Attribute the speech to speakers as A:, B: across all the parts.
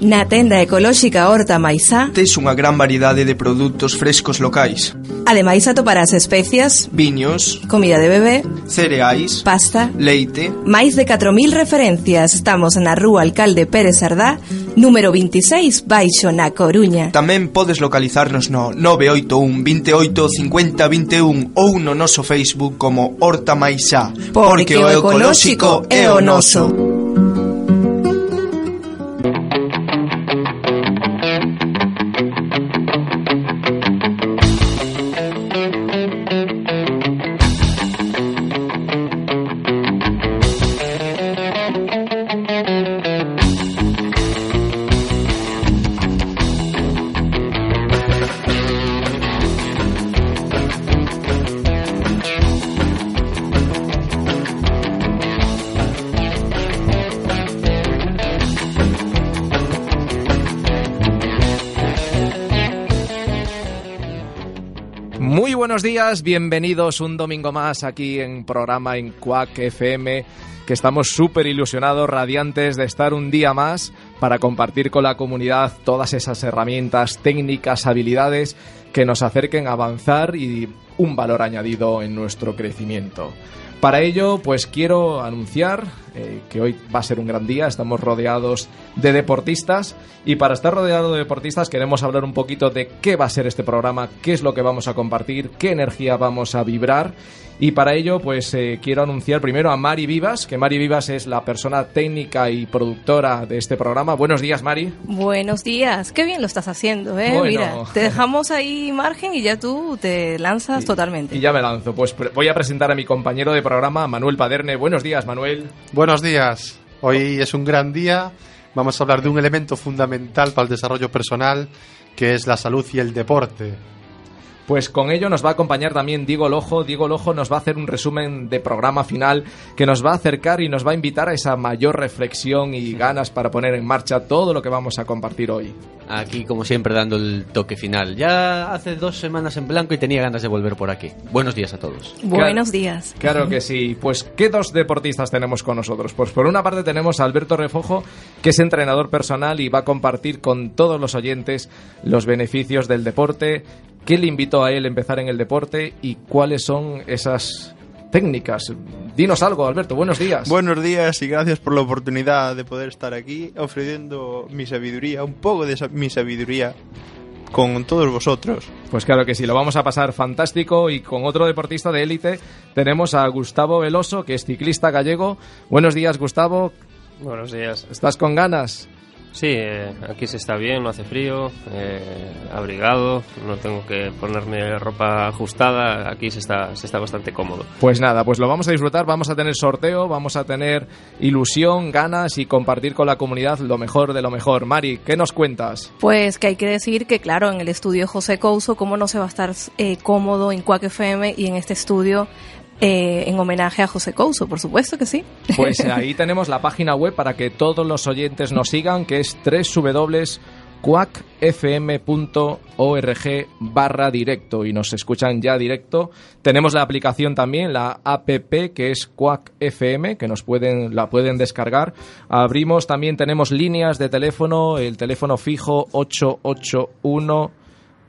A: Na tenda ecolóxica Horta Maisá
B: Tes unha gran variedade de produtos frescos locais.
A: Ademais atoparás especias.
B: Viños.
A: Comida de bebé.
B: Cereais.
A: Pasta.
B: Leite.
A: Máis de 4.000 referencias. Estamos na rúa Alcalde Pérez Sardá Número 26, baixo na Coruña.
B: Tamén podes localizarnos no 981 28 50 21 Ou no noso Facebook como Horta Maisá
A: Porque, porque o ecolóxico é o noso,
C: é o noso. Bienvenidos un domingo más aquí en programa en Quack FM, que estamos súper ilusionados, radiantes de estar un día más para compartir con la comunidad todas esas herramientas, técnicas, habilidades que nos acerquen a avanzar y un valor añadido en nuestro crecimiento. Para ello, pues quiero anunciar eh, que hoy va a ser un gran día, estamos rodeados de deportistas y para estar rodeado de deportistas queremos hablar un poquito de qué va a ser este programa, qué es lo que vamos a compartir, qué energía vamos a vibrar y para ello pues eh, quiero anunciar primero a Mari Vivas, que Mari Vivas es la persona técnica y productora de este programa. Buenos días Mari.
A: Buenos días, qué bien lo estás haciendo, ¿eh?
C: Bueno.
A: Mira, te dejamos ahí margen y ya tú te lanzas totalmente.
C: Y ya me lanzo, pues voy a presentar a mi compañero de programa, Manuel Paderne. Buenos días Manuel.
D: Buenos días. Hoy es un gran día. Vamos a hablar de un elemento fundamental para el desarrollo personal, que es la salud y el deporte.
C: Pues con ello nos va a acompañar también Diego Lojo. Diego Lojo nos va a hacer un resumen de programa final que nos va a acercar y nos va a invitar a esa mayor reflexión y ganas para poner en marcha todo lo que vamos a compartir hoy.
E: Aquí, como siempre, dando el toque final. Ya hace dos semanas en blanco y tenía ganas de volver por aquí. Buenos días a todos.
A: Buenos días.
C: Claro que sí. Pues, ¿qué dos deportistas tenemos con nosotros? Pues por una parte tenemos a Alberto Refojo, que es entrenador personal y va a compartir con todos los oyentes los beneficios del deporte, qué le invitó a él a empezar en el deporte y cuáles son esas técnicas. Dinos algo, Alberto. Buenos días.
F: Buenos días y gracias por la oportunidad de poder estar aquí ofreciendo mi sabiduría, un poco de mi sabiduría con todos vosotros.
C: Pues claro que sí, lo vamos a pasar fantástico y con otro deportista de élite tenemos a Gustavo Veloso, que es ciclista gallego. Buenos días, Gustavo.
G: Buenos días.
C: ¿Estás con ganas?
G: Sí, eh, aquí se está bien, no hace frío, eh, abrigado, no tengo que ponerme ropa ajustada, aquí se está, se está bastante cómodo.
C: Pues nada, pues lo vamos a disfrutar, vamos a tener sorteo, vamos a tener ilusión, ganas y compartir con la comunidad lo mejor de lo mejor. Mari, ¿qué nos cuentas?
A: Pues que hay que decir que, claro, en el estudio José Couso, ¿cómo no se va a estar eh, cómodo en Quack FM y en este estudio eh, en homenaje a José Couso? Por supuesto que sí.
C: Pues ahí tenemos la página web para que todos los oyentes nos sigan, que es www.quackfm.org barra directo y nos escuchan ya directo. Tenemos la aplicación también, la app que es Quack FM, que nos pueden, la pueden descargar. Abrimos también, tenemos líneas de teléfono, el teléfono fijo 881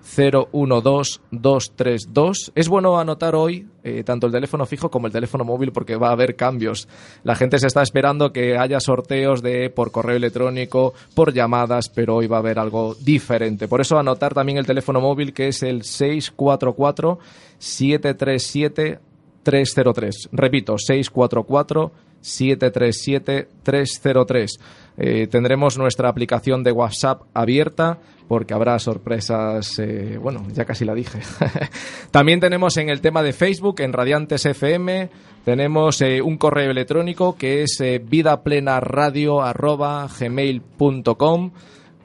C: 012232. Es bueno anotar hoy eh, tanto el teléfono fijo como el teléfono móvil porque va a haber cambios. La gente se está esperando que haya sorteos de por correo electrónico, por llamadas, pero hoy va a haber algo diferente. Por eso anotar también el teléfono móvil que es el 644 737 303. Repito, 644
H: 737-303. Eh, tendremos nuestra aplicación de WhatsApp abierta porque habrá sorpresas, eh, bueno, ya casi la dije. También tenemos en el tema de Facebook, en Radiantes FM, tenemos eh, un correo electrónico que es eh, vidaplenaradio.gmail.com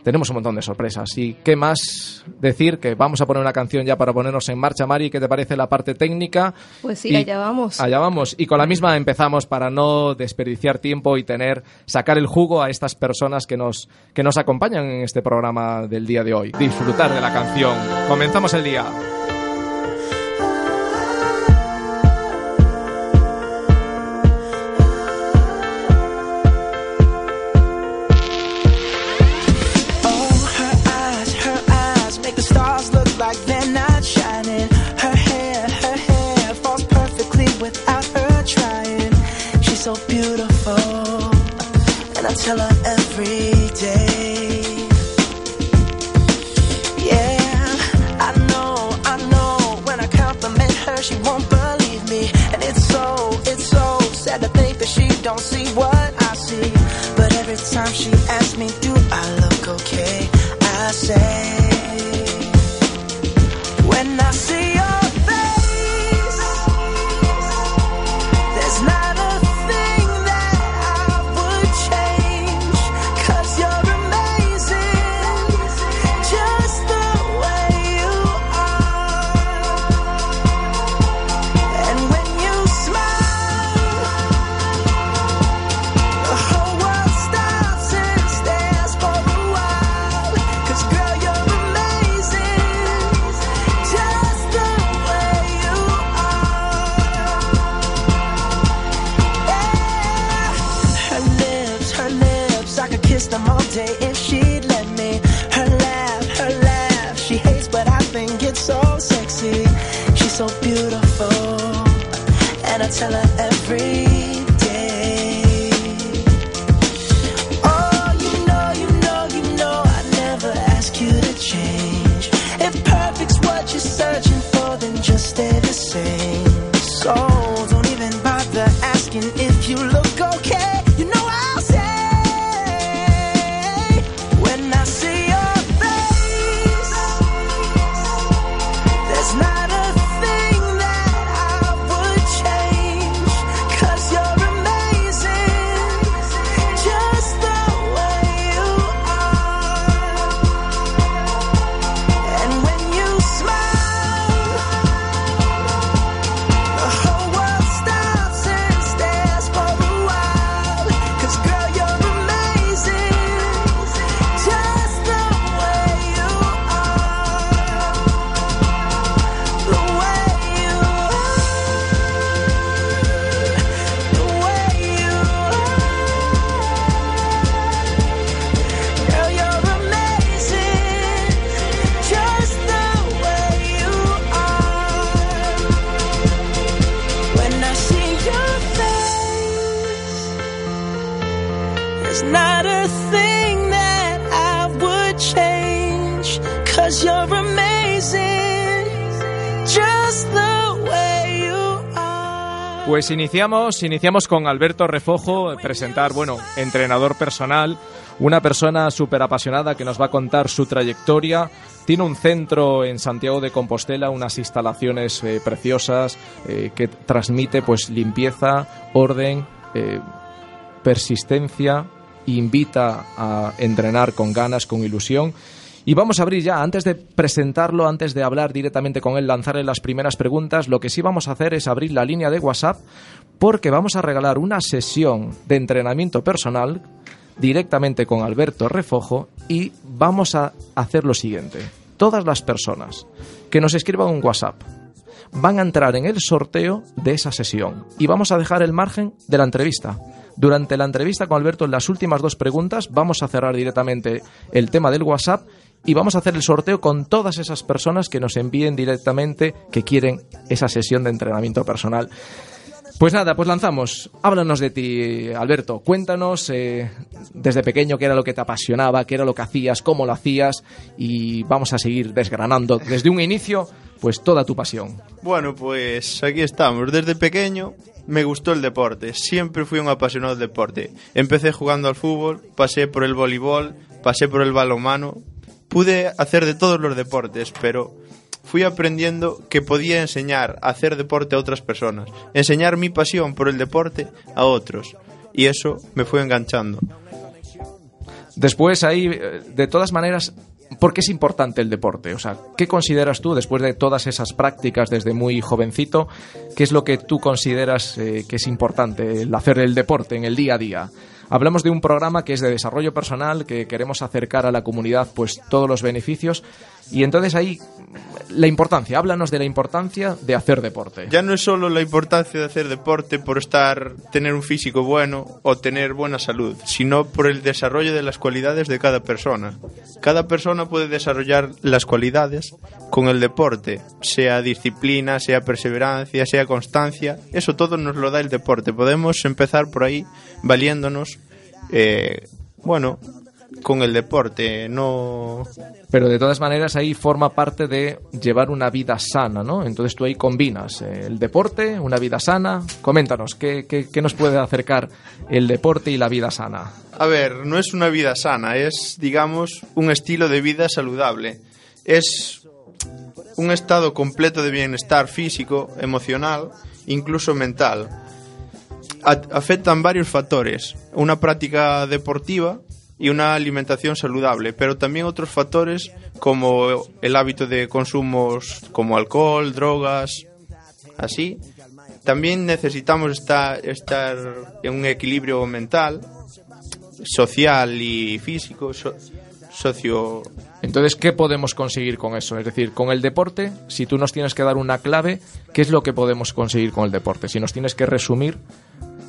H: tenemos un montón de sorpresas. ¿Y qué más decir? Que vamos a poner una canción ya para ponernos en marcha, Mari. ¿Qué te parece la parte técnica?
A: Pues sí,
H: Y-
A: allá vamos.
H: Allá vamos. Y con la misma empezamos para no desperdiciar tiempo y tener, sacar el jugo a estas personas que nos, que nos acompañan en este programa del día de hoy. Disfrutar de la canción. Comenzamos el día. Pues iniciamos, iniciamos con Alberto Refojo, presentar, bueno, entrenador personal, una persona súper apasionada que nos va a contar su trayectoria. Tiene un centro en Santiago de Compostela, unas instalaciones eh, preciosas eh, que transmite pues limpieza, orden, eh, persistencia, invita a entrenar con ganas, con ilusión. Y vamos a abrir ya, antes de presentarlo, antes de hablar directamente con él, lanzarle las primeras preguntas, lo que sí vamos a hacer es abrir la línea de WhatsApp porque vamos a regalar una sesión de entrenamiento personal directamente con Alberto Refojo y vamos a hacer lo siguiente. Todas las personas que nos escriban un WhatsApp van a entrar en el sorteo de esa sesión y vamos a dejar el margen de la entrevista. Durante la entrevista con Alberto, en las últimas dos preguntas, vamos a cerrar directamente el tema del WhatsApp y vamos a hacer el sorteo con todas esas personas que nos envíen directamente que quieren esa sesión de entrenamiento personal.
C: Pues nada, pues lanzamos. Háblanos de ti, Alberto. Cuéntanos eh, desde pequeño qué era lo que te apasionaba, qué era lo que hacías, cómo lo hacías y vamos a seguir desgranando desde un inicio pues toda tu pasión.
F: Bueno, pues aquí estamos. Desde pequeño me gustó el deporte. Siempre fui un apasionado del deporte. Empecé jugando al fútbol, pasé por el voleibol, pasé por el balonmano. Pude hacer de todos los deportes, pero fui aprendiendo que podía enseñar a hacer deporte a otras personas. Enseñar mi pasión por el deporte a otros. Y eso me fue enganchando.
C: Después ahí, eh, de todas maneras, ¿por qué es importante el deporte? O sea, ¿qué consideras tú, después de todas esas prácticas desde muy jovencito, qué es lo que tú consideras eh, que es importante el hacer el deporte en el día a día? Hablamos de un programa que es de desarrollo personal, que queremos acercar a la comunidad pues todos los beneficios y entonces ahí la importancia, háblanos de la importancia de hacer deporte.
F: Ya no es solo la importancia de hacer deporte por estar, tener un físico bueno o tener buena salud, sino por el desarrollo de las cualidades de cada persona. Cada persona puede desarrollar las cualidades con el deporte, sea disciplina, sea perseverancia, sea constancia, eso todo nos lo da el deporte. Podemos empezar por ahí valiéndonos, eh, bueno, con el deporte, no...
C: Pero de todas maneras ahí forma parte de llevar una vida sana, ¿no? Entonces tú ahí combinas eh, el deporte, una vida sana. Coméntanos, ¿qué, qué, qué nos puede acercar el deporte y la vida sana?
F: A ver, no es una vida sana, es, digamos, un estilo de vida saludable. Es un estado completo de bienestar físico, emocional, incluso mental. Afectan varios factores. Una práctica deportiva y una alimentación saludable, pero también otros factores como el hábito de consumos como alcohol, drogas, así. También necesitamos estar, estar en un equilibrio mental, social y físico, so- socio...
C: Entonces, ¿qué podemos conseguir con eso? Es decir, con el deporte, si tú nos tienes que dar una clave, ¿qué es lo que podemos conseguir con el deporte? Si nos tienes que resumir,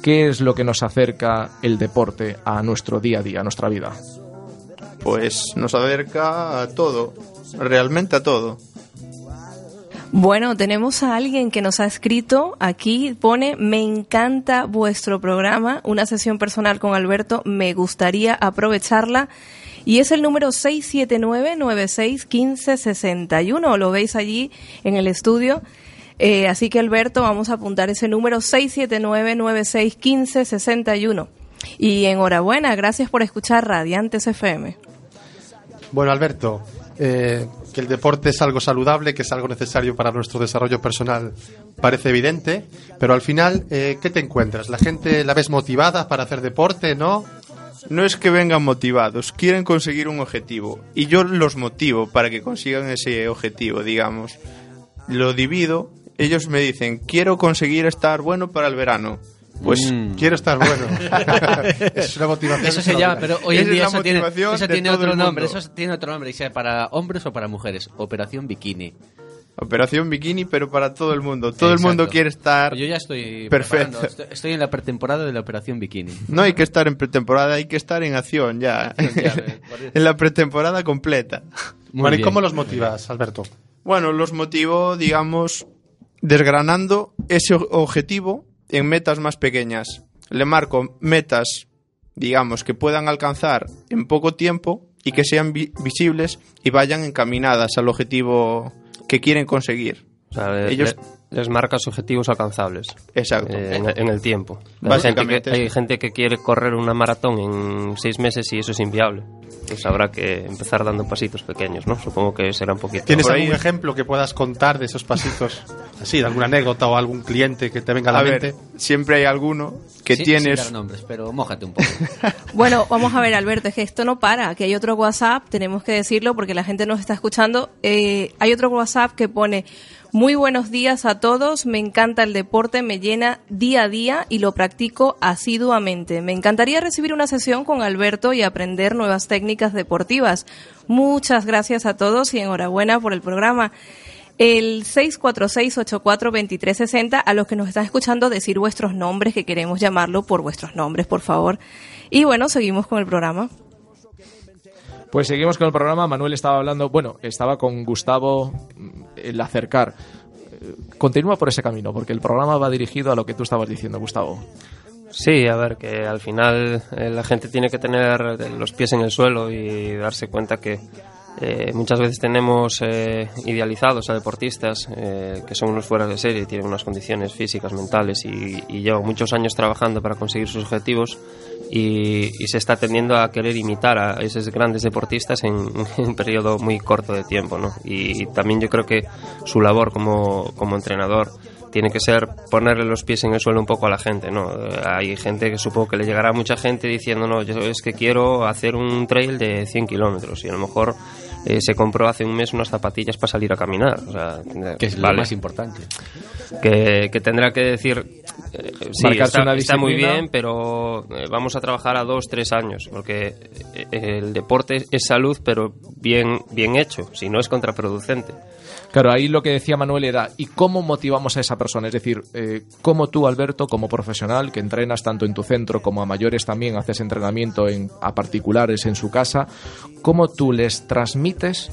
C: ¿qué es lo que nos acerca el deporte a nuestro día a día, a nuestra vida?
F: Pues nos acerca a todo, realmente a todo.
A: Bueno, tenemos a alguien que nos ha escrito aquí, pone, me encanta vuestro programa, una sesión personal con Alberto, me gustaría aprovecharla. Y es el número 679-961561, lo veis allí en el estudio. Eh, así que Alberto, vamos a apuntar ese número 679-961561. Y enhorabuena, gracias por escuchar Radiantes FM.
D: Bueno, Alberto, eh, que el deporte es algo saludable, que es algo necesario para nuestro desarrollo personal, parece evidente, pero al final, eh, ¿qué te encuentras? ¿La gente la ves motivada para hacer deporte, no?
F: No es que vengan motivados, quieren conseguir un objetivo y yo los motivo para que consigan ese objetivo, digamos. Lo divido, ellos me dicen, quiero conseguir estar bueno para el verano. Pues
E: Mm.
D: Quiero estar bueno. es una motivación.
E: Eso se llama, pero hoy en
F: es
E: día
F: la
E: eso tiene,
F: motivación
E: eso tiene otro nombre. Eso tiene otro nombre, y sea para hombres o para mujeres. Operación Bikini.
F: Operación bikini, pero para todo el mundo. Todo el mundo quiere estar...
E: Pues Yo ya estoy
F: Perfecto.
E: preparando, Estoy, estoy en la pretemporada de la Operación Bikini.
F: No hay que estar en pretemporada, hay que estar en acción ya. en la pretemporada completa.
E: Muy
D: Bueno, ¿y cómo los motivas, Alberto?
F: Bueno, los motivo, digamos, desgranando ese objetivo en metas más pequeñas. Le marco metas, digamos, que puedan alcanzar en poco tiempo y que sean vi- visibles y vayan encaminadas al objetivo que quieren conseguir.
G: O sea,
F: Ellos-
G: le- les marcas objetivos alcanzables
F: Exacto.
G: eh, en, en el tiempo. Hay gente, que, hay gente que quiere correr una maratón en seis meses y eso es inviable. Pues habrá que empezar dando pasitos pequeños, ¿no? Supongo que será un poquito.
D: ¿Tienes algún ejemplo que puedas contar de esos pasitos? Así, de alguna anécdota o algún cliente que te venga a la
F: A
D: mente.
F: ver, siempre hay alguno que
E: Sí,
F: tienes...
E: Sin dar nombres, pero mójate un poco.
A: Bueno, vamos a ver, Alberto, es que esto no para, que hay otro WhatsApp, tenemos que decirlo porque la gente nos está escuchando. Eh, hay otro WhatsApp que pone, muy buenos días a todos, me encanta el deporte, me llena día a día y lo practico asiduamente. Me encantaría recibir una sesión con Alberto y aprender nuevas técnicas deportivas. Muchas gracias a todos y enhorabuena por el programa. El 646-842360, a los que nos están escuchando, decir vuestros nombres, que queremos llamarlo por vuestros nombres, por favor. Y bueno, seguimos con el programa.
C: Pues seguimos con el programa. Manuel estaba hablando, bueno, estaba con Gustavo, el acercar. continúa por ese camino, porque el programa va dirigido a lo que tú estabas diciendo, Gustavo.
G: Sí, a ver, que al final eh, la gente tiene que tener los pies en el suelo y darse cuenta que eh, muchas veces tenemos eh, idealizados a deportistas eh, que son unos fuera de serie tienen unas condiciones físicas, mentales y, y llevan muchos años trabajando para conseguir sus objetivos y, y se está tendiendo a querer imitar a esos grandes deportistas en, en un periodo muy corto de tiempo. ¿no? Y, también yo creo que su labor como, como entrenador tiene que ser ponerle los pies en el suelo un poco a la gente, ¿no? Hay gente que supongo que le llegará a mucha gente diciendo, no, yo es que quiero hacer un trail de 100 kilómetros y a lo mejor eh, se compró hace un mes unas zapatillas para salir a caminar. O sea,
E: Que es lo
G: vale.
E: más importante.
G: Que, que tendrá que decir eh, sí, está, muy bien pero eh, vamos a trabajar a dos tres años porque eh, el deporte es salud pero bien bien hecho si no es contraproducente
C: Claro, ahí lo que decía Manuel era, ¿y cómo motivamos a esa persona? Es decir, eh, ¿cómo tú, Alberto, como profesional, que entrenas tanto en tu centro como a mayores también, haces entrenamiento en, a particulares en su casa, cómo tú les transmites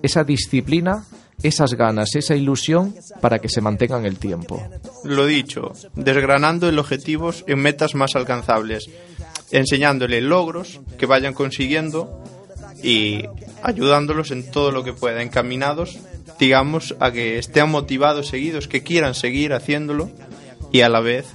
C: esa disciplina, esas ganas, esa ilusión para que se mantengan el tiempo?
F: Lo dicho, desgranando el objetivo en metas más alcanzables, enseñándole logros que vayan consiguiendo y ayudándolos en todo lo que pueda, encaminados, digamos, a que estén motivados, seguidos, que quieran seguir haciéndolo y a la vez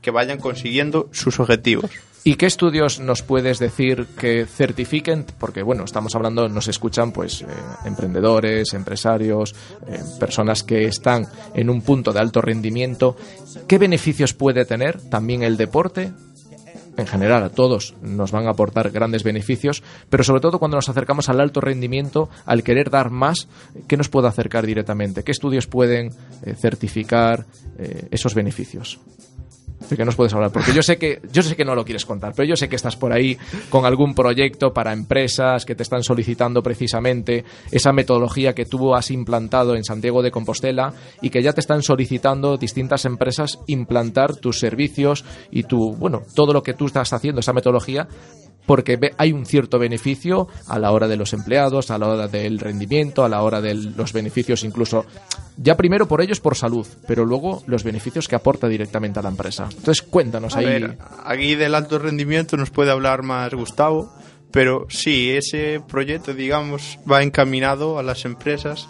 F: que vayan consiguiendo sus objetivos.
C: ¿Y qué estudios nos puedes decir que certifiquen? Porque, bueno, estamos hablando, nos escuchan pues eh, emprendedores, empresarios, eh, personas que están en un punto de alto rendimiento. ¿Qué beneficios puede tener también el deporte? En general, a todos nos van a aportar grandes beneficios, pero sobre todo cuando nos acercamos al alto rendimiento, al querer dar más, ¿qué nos puede acercar directamente? ¿Qué estudios pueden eh, certificar esos beneficios? ¿De qué nos puedes hablar? Porque yo sé que yo sé que no lo quieres contar, pero yo sé que estás por ahí con algún proyecto para empresas que te están solicitando precisamente esa metodología que tú has implantado en Santiago de Compostela y que ya te están solicitando distintas empresas implantar tus servicios y tu, bueno, todo lo que tú estás haciendo, esa metodología porque hay un cierto beneficio a la hora de los empleados, a la hora del rendimiento, a la hora de los beneficios incluso, ya primero por ellos por salud, pero luego los beneficios que aporta directamente a la empresa. Entonces cuéntanos
F: A
C: ahí.
F: ver, aquí del alto rendimiento nos puede hablar más Gustavo, pero sí, ese proyecto, digamos, va encaminado a las empresas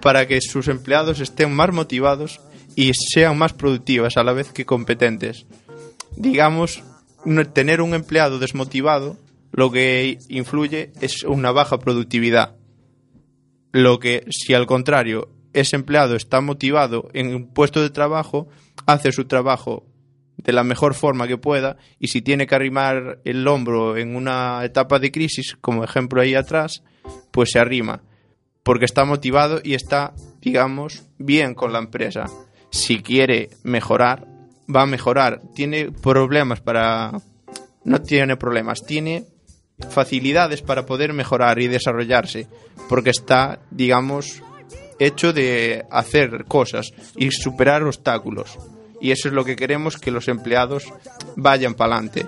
F: para que sus empleados estén más motivados y sean más productivas a la vez que competentes. Digamos, tener un empleado desmotivado lo que influye es una baja productividad. Lo que, si al contrario, ese empleado está motivado en un puesto de trabajo, hace su trabajo de la mejor forma que pueda y si tiene que arrimar el hombro en una etapa de crisis, como ejemplo ahí atrás, pues se arrima, porque está motivado y está, digamos, bien con la empresa. Si quiere mejorar, va a mejorar. Tiene problemas para... No tiene problemas, tiene facilidades para poder mejorar y desarrollarse, porque está, digamos, hecho de hacer cosas y superar obstáculos. Y eso es lo que queremos que los empleados vayan para adelante.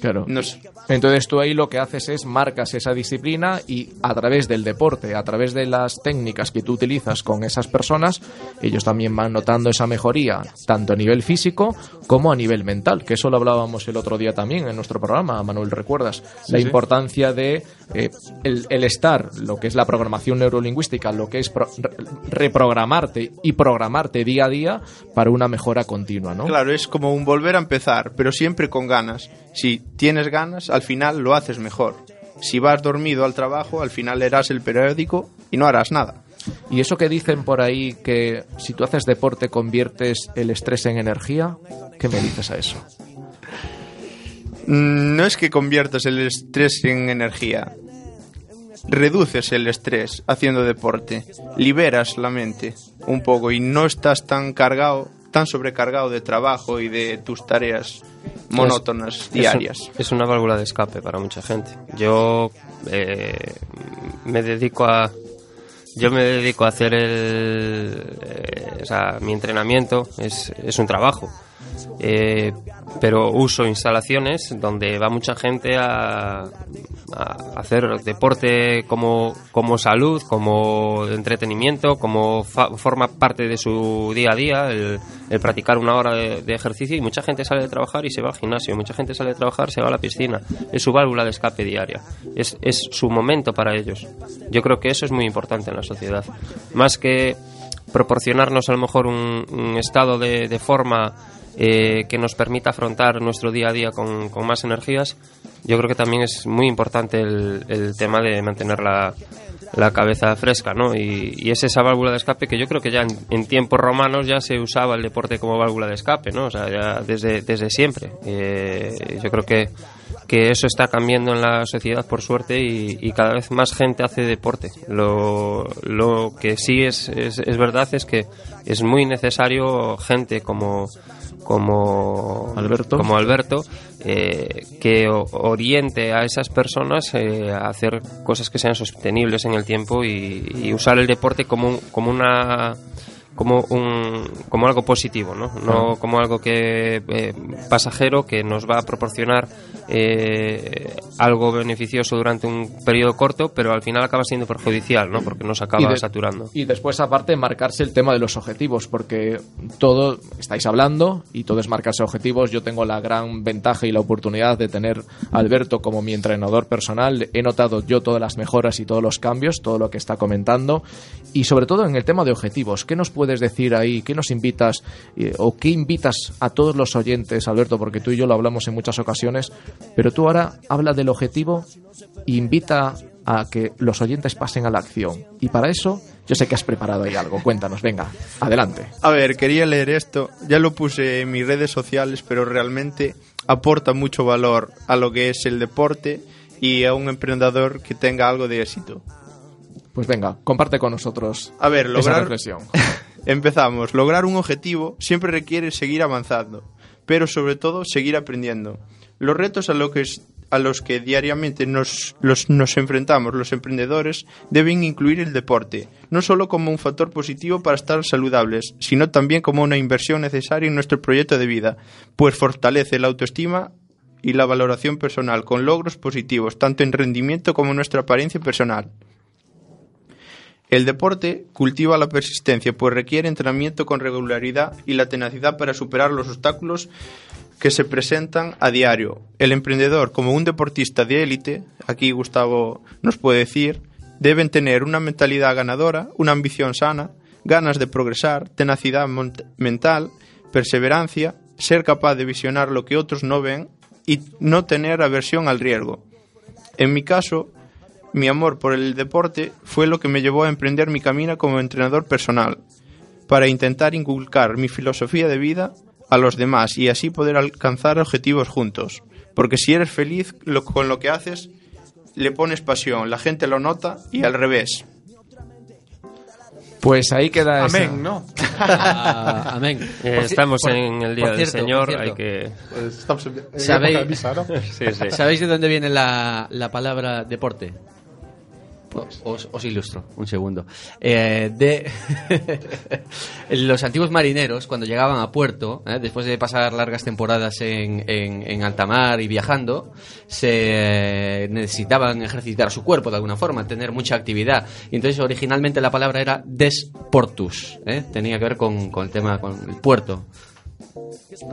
C: Claro.
F: Nos-
C: Entonces tú ahí lo que haces es marcas esa disciplina y a través del deporte, a través de las técnicas que tú utilizas con esas personas, ellos también van notando esa mejoría, tanto a nivel físico como a nivel mental, que eso lo hablábamos el otro día también en nuestro programa, Manuel, ¿recuerdas? la
D: sí.
C: importancia de eh, el, el estar, lo que es la programación neurolingüística, lo que es pro- re- reprogramarte y programarte día a día para una mejora continua, ¿no?
F: Claro, es como un volver a empezar, pero siempre con ganas. Si tienes ganas, al final lo haces mejor. Si vas dormido al trabajo, al final leerás el periódico y no harás nada.
C: Y eso que dicen por ahí que si tú haces deporte conviertes el estrés en energía, ¿qué me dices a eso?
F: Mm, No es que conviertas el estrés en energía. Reduces el estrés haciendo deporte. Liberas la mente un poco y no estás tan cargado, tan sobrecargado de trabajo y de tus tareas monótonas
G: Es-
F: diarias.
G: Es, una válvula de escape para mucha gente. Yo eh, me dedico a yo me dedico a hacer el eh, o sea, mi entrenamiento es, es un trabajo eh, pero uso instalaciones donde va mucha gente a, hacer deporte como, como salud, como entretenimiento, como fa- forma parte de su día a día, el, practicar una hora de, ejercicio y mucha gente sale de trabajar y se va al gimnasio, mucha gente sale de trabajar, se va a la piscina, es su válvula de escape diaria, es, es su momento para ellos. Yo creo que eso es muy importante en la sociedad, más que proporcionarnos a lo mejor un, un estado de forma eh, que nos permita afrontar nuestro día a día con, con más energías, yo creo que también es muy importante el, el tema de mantener la, la cabeza fresca, ¿no? Y, y es esa válvula de escape que yo creo que ya en, en tiempos romanos ya se usaba el deporte como válvula de escape, ¿no? O sea, ya desde, desde siempre. Eh, yo creo que, que eso está cambiando en la sociedad por suerte y, y cada vez más gente hace deporte. Lo, lo que sí es, es, es verdad es que es muy necesario gente como como
C: Alberto.
G: como Alberto eh, que oriente a esas personas eh, a hacer cosas que sean sostenibles en el tiempo y, y usar el deporte como como una como un como algo positivo no no como algo que eh, pasajero que nos va a proporcionar eh, algo beneficioso durante un periodo corto pero al final acaba siendo perjudicial no porque nos acaba
C: Y de-
G: saturando
C: Y después, aparte, marcarse el tema de los objetivos, porque todo estáis hablando y todo es marcarse objetivos. Yo tengo la gran ventaja y la oportunidad de tener a Alberto como mi entrenador personal. He notado yo todas las mejoras y todos los cambios, todo lo que está comentando. Y sobre todo en el tema de objetivos, ¿qué nos puedes decir ahí? ¿Qué nos invitas eh, o qué invitas a todos los oyentes, Alberto? Porque tú y yo lo hablamos en muchas ocasiones, pero tú ahora habla del objetivo e invita a que los oyentes pasen a la acción. Y para eso, yo sé que has preparado ahí algo. Cuéntanos, venga, adelante.
F: A ver, quería leer esto. Ya lo puse en mis redes sociales, pero realmente aporta mucho valor a lo que es el deporte y a un emprendedor que tenga algo de éxito.
C: Pues venga, comparte con nosotros
F: A ver,
C: esa
F: lograr
C: reflexión.
F: Empezamos. Lograr un objetivo siempre requiere seguir avanzando, pero sobre todo seguir aprendiendo. Los retos a, los que diariamente nos, nos enfrentamos los emprendedores deben incluir el deporte, no solo como un factor positivo para estar saludables, sino también como una inversión necesaria en nuestro proyecto de vida, pues fortalece la autoestima y la valoración personal con logros positivos, tanto en rendimiento como en nuestra apariencia personal. El deporte cultiva la persistencia, pues requiere entrenamiento con regularidad y la tenacidad para superar los obstáculos que se presentan a diario. El emprendedor, como un deportista de élite, aquí Gustavo nos puede decir, deben tener una mentalidad ganadora, una ambición sana, ganas de progresar, tenacidad mental, perseverancia, ser capaz de visionar lo que otros no ven y no tener aversión al riesgo. En mi caso, mi amor por el deporte fue lo que me llevó a emprender mi camino como entrenador personal, para intentar inculcar mi filosofía de vida a los demás y así poder alcanzar objetivos juntos. Porque si eres feliz con lo que haces, le pones pasión, la gente lo nota y al revés.
C: Pues ahí queda esa-
D: Amén, ¿no?
E: Ah, amén.
G: Eh, estamos
E: por-
G: en el Día
E: por
G: del
E: cierto,
G: Señor,
E: por
G: hay
E: cierto.
G: que...
D: Pues estamos en, en
E: ¿Sabéis?
D: de misa, ¿no?
G: Sí, sí.
E: ¿Sabéis de dónde viene la, la palabra deporte? Os, os ilustro, un segundo. Eh, de los antiguos marineros, cuando llegaban a puerto, eh, después de pasar largas temporadas en, en, alta mar y viajando, se necesitaban ejercitar su cuerpo de alguna forma, tener mucha actividad. Y entonces originalmente la palabra era desportus, eh, tenía que ver con, con el tema, con el puerto.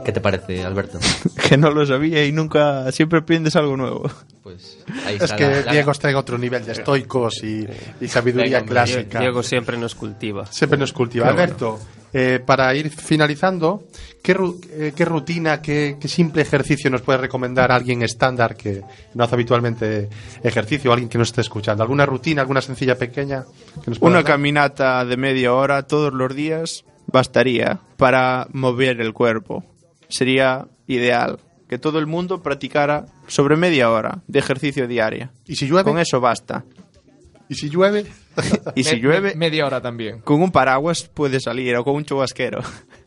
E: ¿Qué te parece, Alberto?
F: Que no lo sabía y nunca, siempre aprendes algo nuevo.
E: Pues ahí
D: Es
E: está
D: que
E: la- la-
D: Diego está en otro nivel de estoicos y, y sabiduría
E: Venga, hombre,
D: clásica.
G: Diego siempre nos cultiva.
D: Siempre nos cultiva.
G: Bueno.
D: Alberto, eh, para ir finalizando, ¿qué, ru- eh, qué rutina, qué, qué simple ejercicio nos puede recomendar alguien estándar que no hace habitualmente ejercicio, alguien que nos esté escuchando? ¿Alguna rutina, alguna sencilla pequeña? Que nos pueda
F: Una
D: dar?
F: caminata de media hora todos los días bastaría para mover el cuerpo. Sería ideal que todo el mundo practicara sobre media hora de ejercicio diaria.
D: ¿Y si llueve?
F: Con eso basta.
D: ¿Y si llueve?
F: Y si
C: Me-
F: llueve,
C: me- media hora también.
F: con un paraguas puede salir o con un chubasquero.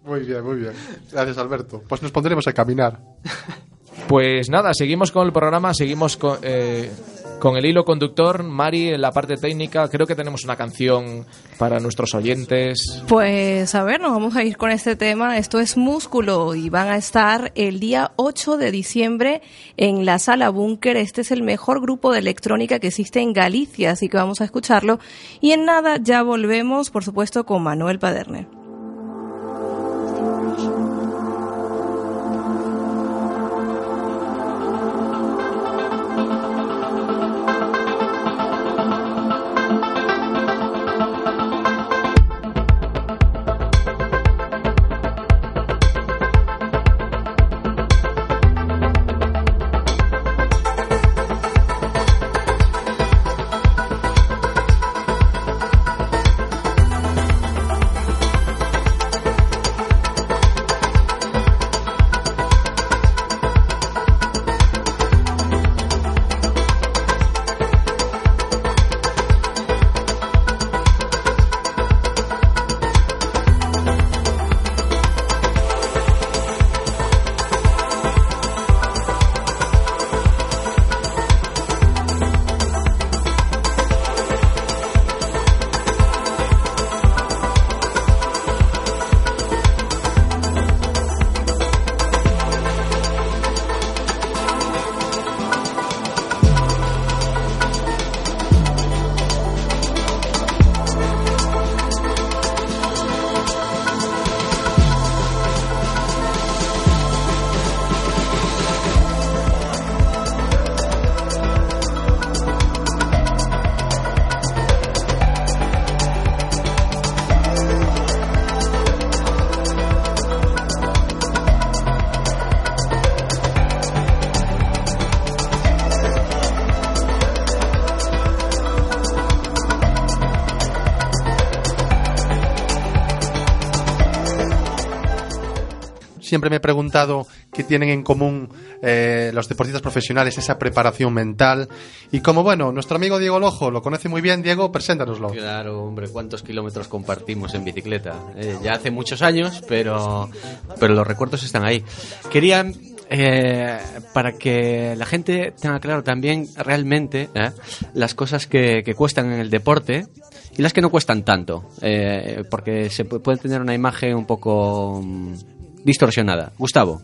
D: Muy bien, muy bien. Gracias, Alberto. Pues nos pondremos a caminar.
C: Pues nada, seguimos con el programa, seguimos con, eh, Con el hilo conductor, Mari, en la parte técnica, creo que tenemos una canción para nuestros oyentes.
A: Pues a ver, nos vamos a ir con este tema. Esto es Músculo y van a estar el día 8 de diciembre en la sala Búnker. Este es el mejor grupo de electrónica que existe en Galicia, así que vamos a escucharlo. Y en nada ya volvemos, por supuesto, con Manuel Paderne.
D: Siempre me he preguntado qué tienen en común eh, los deportistas profesionales, esa preparación mental. Y como, bueno, nuestro amigo Diego Lojo lo conoce muy bien, Diego, preséntanoslo.
E: Claro, hombre, cuántos kilómetros compartimos en bicicleta. Eh, ya hace muchos años, pero, pero los recuerdos están ahí. Quería eh, para que la gente tenga claro también realmente ¿eh? las cosas que, que cuestan en el deporte y las que no cuestan tanto, eh, porque se pu- puede tener una imagen un poco mm, distorsionada. Gustavo,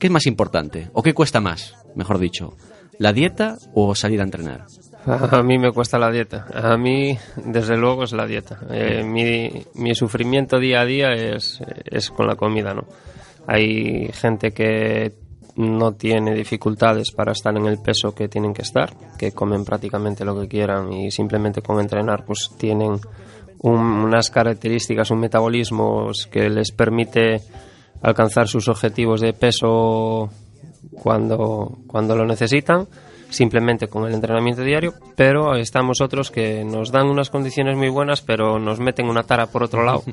E: ¿qué es más importante? ¿O qué cuesta más, mejor dicho? ¿La dieta o salir a entrenar?
G: A mí me cuesta la dieta. A mí, desde luego, es la dieta. Eh, mi, mi sufrimiento día a día es, es con la comida, ¿no? Hay gente que no tiene dificultades para estar en el peso que tienen que estar, que comen prácticamente lo que quieran y simplemente con entrenar pues tienen un- unas características, un metabolismo que les permite alcanzar sus objetivos de peso cuando, cuando lo necesitan, simplemente con el entrenamiento diario, pero estamos otros que nos dan unas condiciones muy buenas, pero nos meten una tara por otro lado.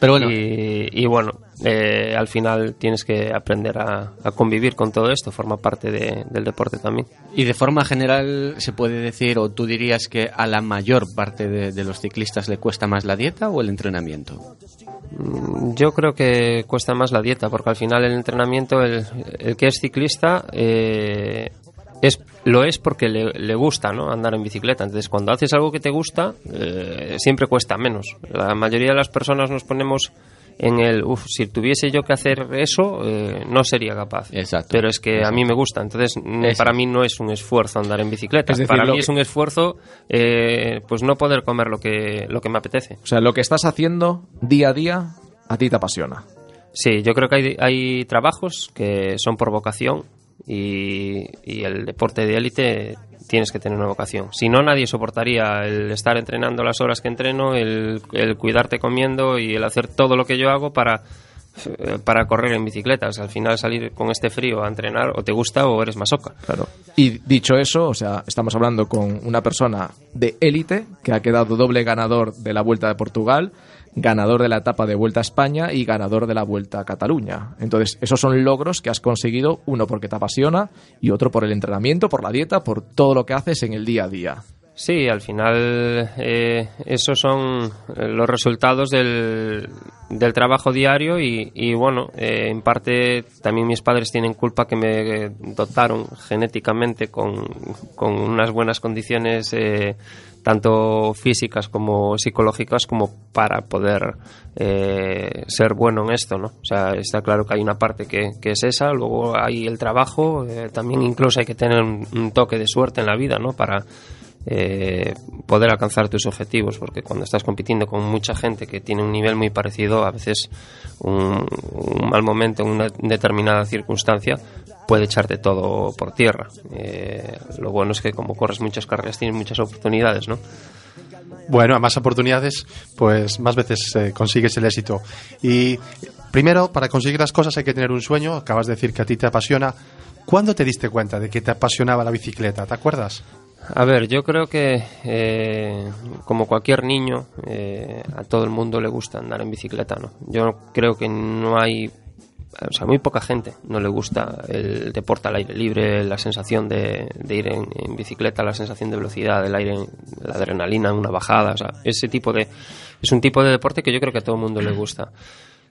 E: Pero bueno.
G: y, y bueno, eh, al final tienes que aprender a, a convivir con todo esto, forma parte de- del deporte también.
E: Y de forma general se puede decir, o tú dirías que a la mayor parte de, de los ciclistas le cuesta más la dieta o el entrenamiento.
G: Mm, Yo creo que cuesta más la dieta, porque al final el entrenamiento, el, el que es ciclista, eh, es, lo es porque le, gusta ¿no? andar en bicicleta. Entonces, cuando haces algo que te gusta, eh, siempre cuesta menos. La mayoría de las personas nos ponemos en el, uff, si tuviese yo que hacer eso, eh, no sería capaz.
E: Exacto.
G: Pero es que a mí me gusta. Entonces,
E: Exacto.
G: para mí no es un esfuerzo andar en bicicleta.
C: Es decir,
G: para mí
C: que-
G: es un esfuerzo, eh, pues no poder comer lo que, lo que me apetece.
C: O sea, lo que estás haciendo día a día a ti te apasiona.
G: Sí, yo creo que hay, hay trabajos que son por vocación y, y el deporte de élite tienes que tener una vocación. Si no, nadie soportaría el estar entrenando las horas que entreno, el, cuidarte comiendo y el hacer todo lo que yo hago para, eh, para correr en bicicleta. O sea, al final salir con este frío a entrenar o te gusta o eres masoca.
C: Claro. Y dicho eso, o sea, estamos hablando con una persona de élite que ha quedado doble ganador de la Vuelta de Portugal, ganador de la etapa de Vuelta a España y ganador de la Vuelta a Cataluña. Entonces, esos son logros que has conseguido, uno porque te apasiona y otro por el entrenamiento, por la dieta, por todo lo que haces en el día a día.
G: Sí, al final eh, esos son eh, los resultados del, del trabajo diario y, y bueno, eh, en parte también mis padres tienen culpa que me dotaron genéticamente con, con unas buenas condiciones eh, tanto físicas como psicológicas como para poder eh, ser bueno en esto, ¿no? O sea, está claro que hay una parte que, que es esa, luego hay el trabajo, eh, también incluso hay que tener un, un toque de suerte en la vida, ¿no? Para eh, poder alcanzar tus objetivos, porque cuando estás compitiendo con mucha gente que tiene un nivel muy parecido, a veces un, mal momento en una determinada circunstancia puede echarte todo por tierra. Eh, lo bueno es que como corres muchas carreras tienes muchas oportunidades, ¿no?
D: Bueno, a más oportunidades, pues más veces eh, consigues el éxito. Y primero, para conseguir las cosas hay que tener un sueño. Acabas de decir que a ti te apasiona. ¿Cuándo te diste cuenta de que te apasionaba la bicicleta? ¿Te acuerdas?
G: A ver, yo creo que eh, como cualquier niño, eh, a todo el mundo le gusta andar en bicicleta, ¿no? Yo creo que no hay, o sea, muy poca gente no le gusta el deporte al aire libre, la sensación de, de ir en, en bicicleta, la sensación de velocidad, del aire, la adrenalina en una bajada, o sea, ese tipo de, es un tipo de deporte que yo creo que a todo el mundo le gusta.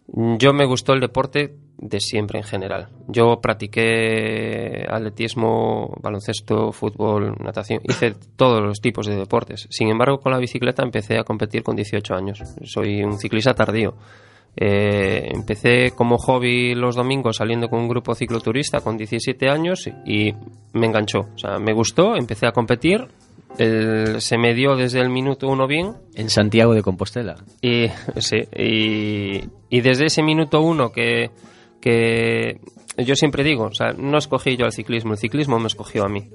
G: Yo me gustó el deporte de siempre en general. Yo practiqué atletismo, baloncesto, fútbol, natación, hice todos los tipos de deportes. Sin embargo, con la bicicleta empecé a competir con 18 años. Soy un ciclista tardío. Eh, empecé como hobby los domingos saliendo con un grupo cicloturista con 17 años y me enganchó. O sea, me gustó, empecé a competir. El- se me dio desde el minuto uno bien
E: En Santiago de Compostela.
G: y, sí, y, y desde ese minuto uno que, que yo siempre digo, o sea, no escogí yo al ciclismo, el ciclismo me escogió a mí.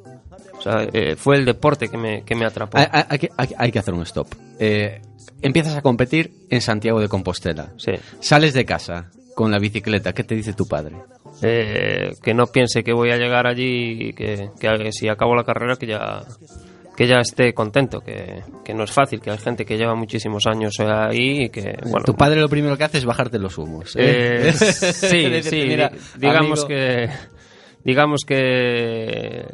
G: O sea, eh, fue el deporte que me, que me atrapó.
E: Hay, hay- hay- hay que hacer un stop. Eh, empiezas a competir en Santiago de Compostela.
G: Sí.
E: Sales de casa con la bicicleta. ¿Qué te dice tu padre?
G: Eh, que no piense que voy a llegar allí y que, que si acabo la carrera que ya que ya esté contento, que, que no es fácil, que hay gente que lleva muchísimos años ahí y que, bueno,
E: tu padre lo primero que hace es bajarte los humos. ¿eh?
G: Eh, sí, sí,
E: mira,
G: digamos
E: amigo,
G: que digamos que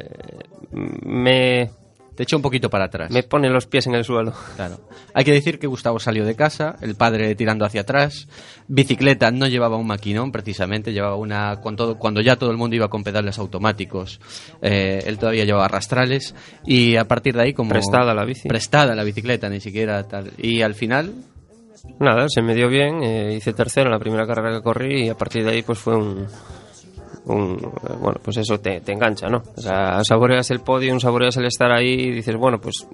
G: me
E: Te echa un poquito para atrás.
G: me pone los pies en el suelo.
E: Claro. Hay que decir que Gustavo salió de casa, el padre tirando hacia atrás. Bicicleta no llevaba un maquinón, precisamente, llevaba una. Cuando, cuando ya todo el mundo iba con pedales automáticos, eh, él todavía llevaba rastrales. Y a partir de ahí, como.
G: Prestada la bici.
E: Prestada la bicicleta, ni siquiera tal. Y al final,
G: Nada, se me dio bien, eh, hice tercero en la primera carrera que corrí y a partir de ahí pues fue un, un bueno, pues eso te, te engancha, ¿no? O sea, saboreas el podio, saboreas el estar ahí y dices, bueno, pues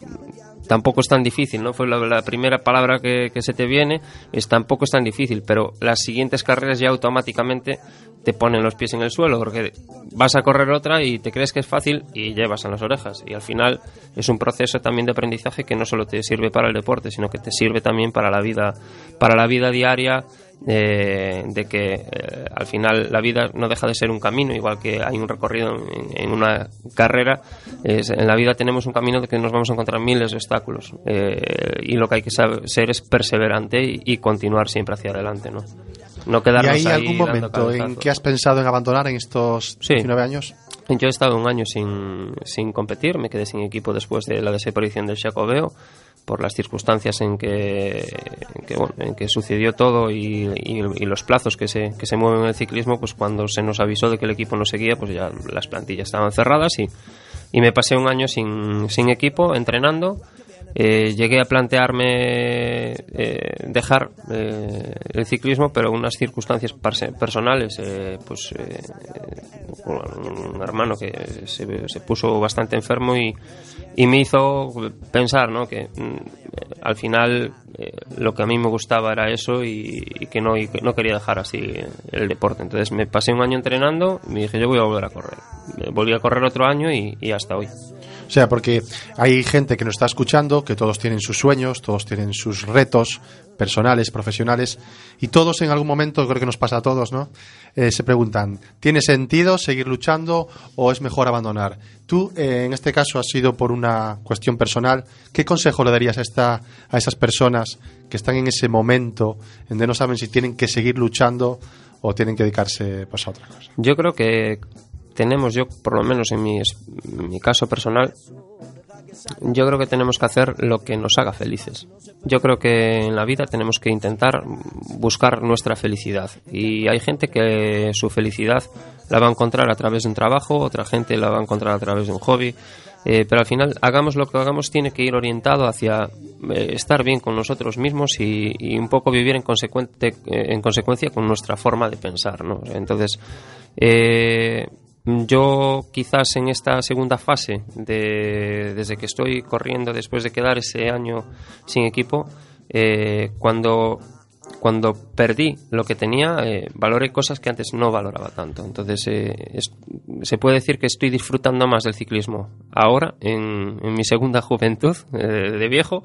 G: tampoco es tan difícil, ¿no? Fue la, primera palabra que, que se te viene, es tampoco es tan difícil, pero las siguientes carreras ya automáticamente te ponen los pies en el suelo, porque vas a correr otra y te crees que es fácil y llevas en las orejas. Y al final es un proceso también de aprendizaje que no solo te sirve para el deporte, sino que te sirve también para la vida, para la vida diaria, eh, de que eh, al final la vida no deja de ser un camino, igual que hay un recorrido en, una carrera, en la vida tenemos un camino de que nos vamos a encontrar miles de obstáculos eh, y lo que hay que saber, ser es perseverante y, y continuar siempre hacia adelante, ¿no? No
D: ¿Y
G: quedarnos
D: hay
G: ahí
D: algún momento en que has pensado en abandonar en estos
G: Sí.
D: 19 años?
G: Yo he estado un año sin, sin competir, me quedé sin equipo después de la desaparición del Jacobeo por las circunstancias en que, en que, bueno, en que sucedió todo y, y- y los plazos que se, que se mueven en el ciclismo, pues cuando se nos avisó de que el equipo no seguía, pues ya las plantillas estaban cerradas y, y me pasé un año sin, sin equipo, entrenando. Eh, llegué a plantearme eh, dejar eh, el ciclismo, pero unas circunstancias personales, eh, pues eh, un hermano que se, se puso bastante enfermo y, me hizo pensar ¿no? que mm, al final eh, lo que a mí me gustaba era eso y, que no, no quería dejar así el deporte. Entonces me pasé un año entrenando y me dije yo voy a volver a correr. Volví a correr otro año y hasta hoy.
D: O sea, porque hay gente que nos está escuchando, que todos tienen sus sueños, todos tienen sus retos personales, profesionales, y todos en algún momento, creo que nos pasa a todos, ¿no? Eh, se preguntan, ¿tiene sentido seguir luchando o es mejor abandonar? Tú, eh, en este caso, has sido por una cuestión personal. ¿Qué consejo le darías a, esta, a esas personas que están en ese momento en donde no saben si tienen que seguir luchando o tienen que dedicarse pues, a otra cosa?
G: Yo creo que tenemos, yo por lo menos en mi, en mi caso personal, yo creo que tenemos que hacer lo que nos haga felices. Yo creo que en la vida tenemos que intentar buscar nuestra felicidad. Y hay gente que su felicidad la va a encontrar a través de un trabajo, otra gente la va a encontrar a través de un hobby. Eh, pero al final, hagamos lo que hagamos, tiene que ir orientado hacia eh, estar bien con nosotros mismos y, un poco vivir en, consecuente, eh, en consecuencia con nuestra forma de pensar. ¿no? Entonces, yo quizás en esta segunda fase, de, desde que estoy corriendo después de quedar ese año sin equipo, eh, cuando, cuando perdí lo que tenía, eh, valoré cosas que antes no valoraba tanto. Entonces, eh, es- se puede decir que estoy disfrutando más del ciclismo ahora, en, en mi segunda juventud eh, de viejo,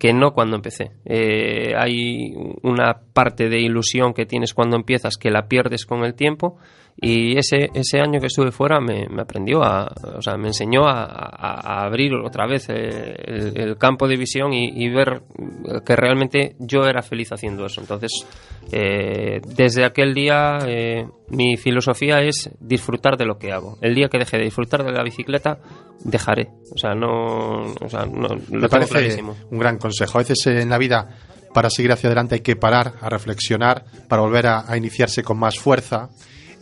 G: que no cuando empecé. Eh, hay una parte de ilusión que tienes cuando empiezas que la pierdes con el tiempo y ese, ese año que estuve fuera me, me aprendió a, o sea, me enseñó a, a- a abrir otra vez el, el campo de visión y, y ver que realmente yo era feliz haciendo eso. Entonces, eh, desde aquel día eh, mi filosofía es disfrutar de lo que hago. El día que deje de disfrutar de la bicicleta, dejaré. O sea, no, o sea, no lo
D: Me
G: tengo
D: parece
G: clarísimo.
D: un gran consejo. A veces en la vida, para seguir hacia adelante, hay que parar, a reflexionar, para volver a, a iniciarse con más fuerza.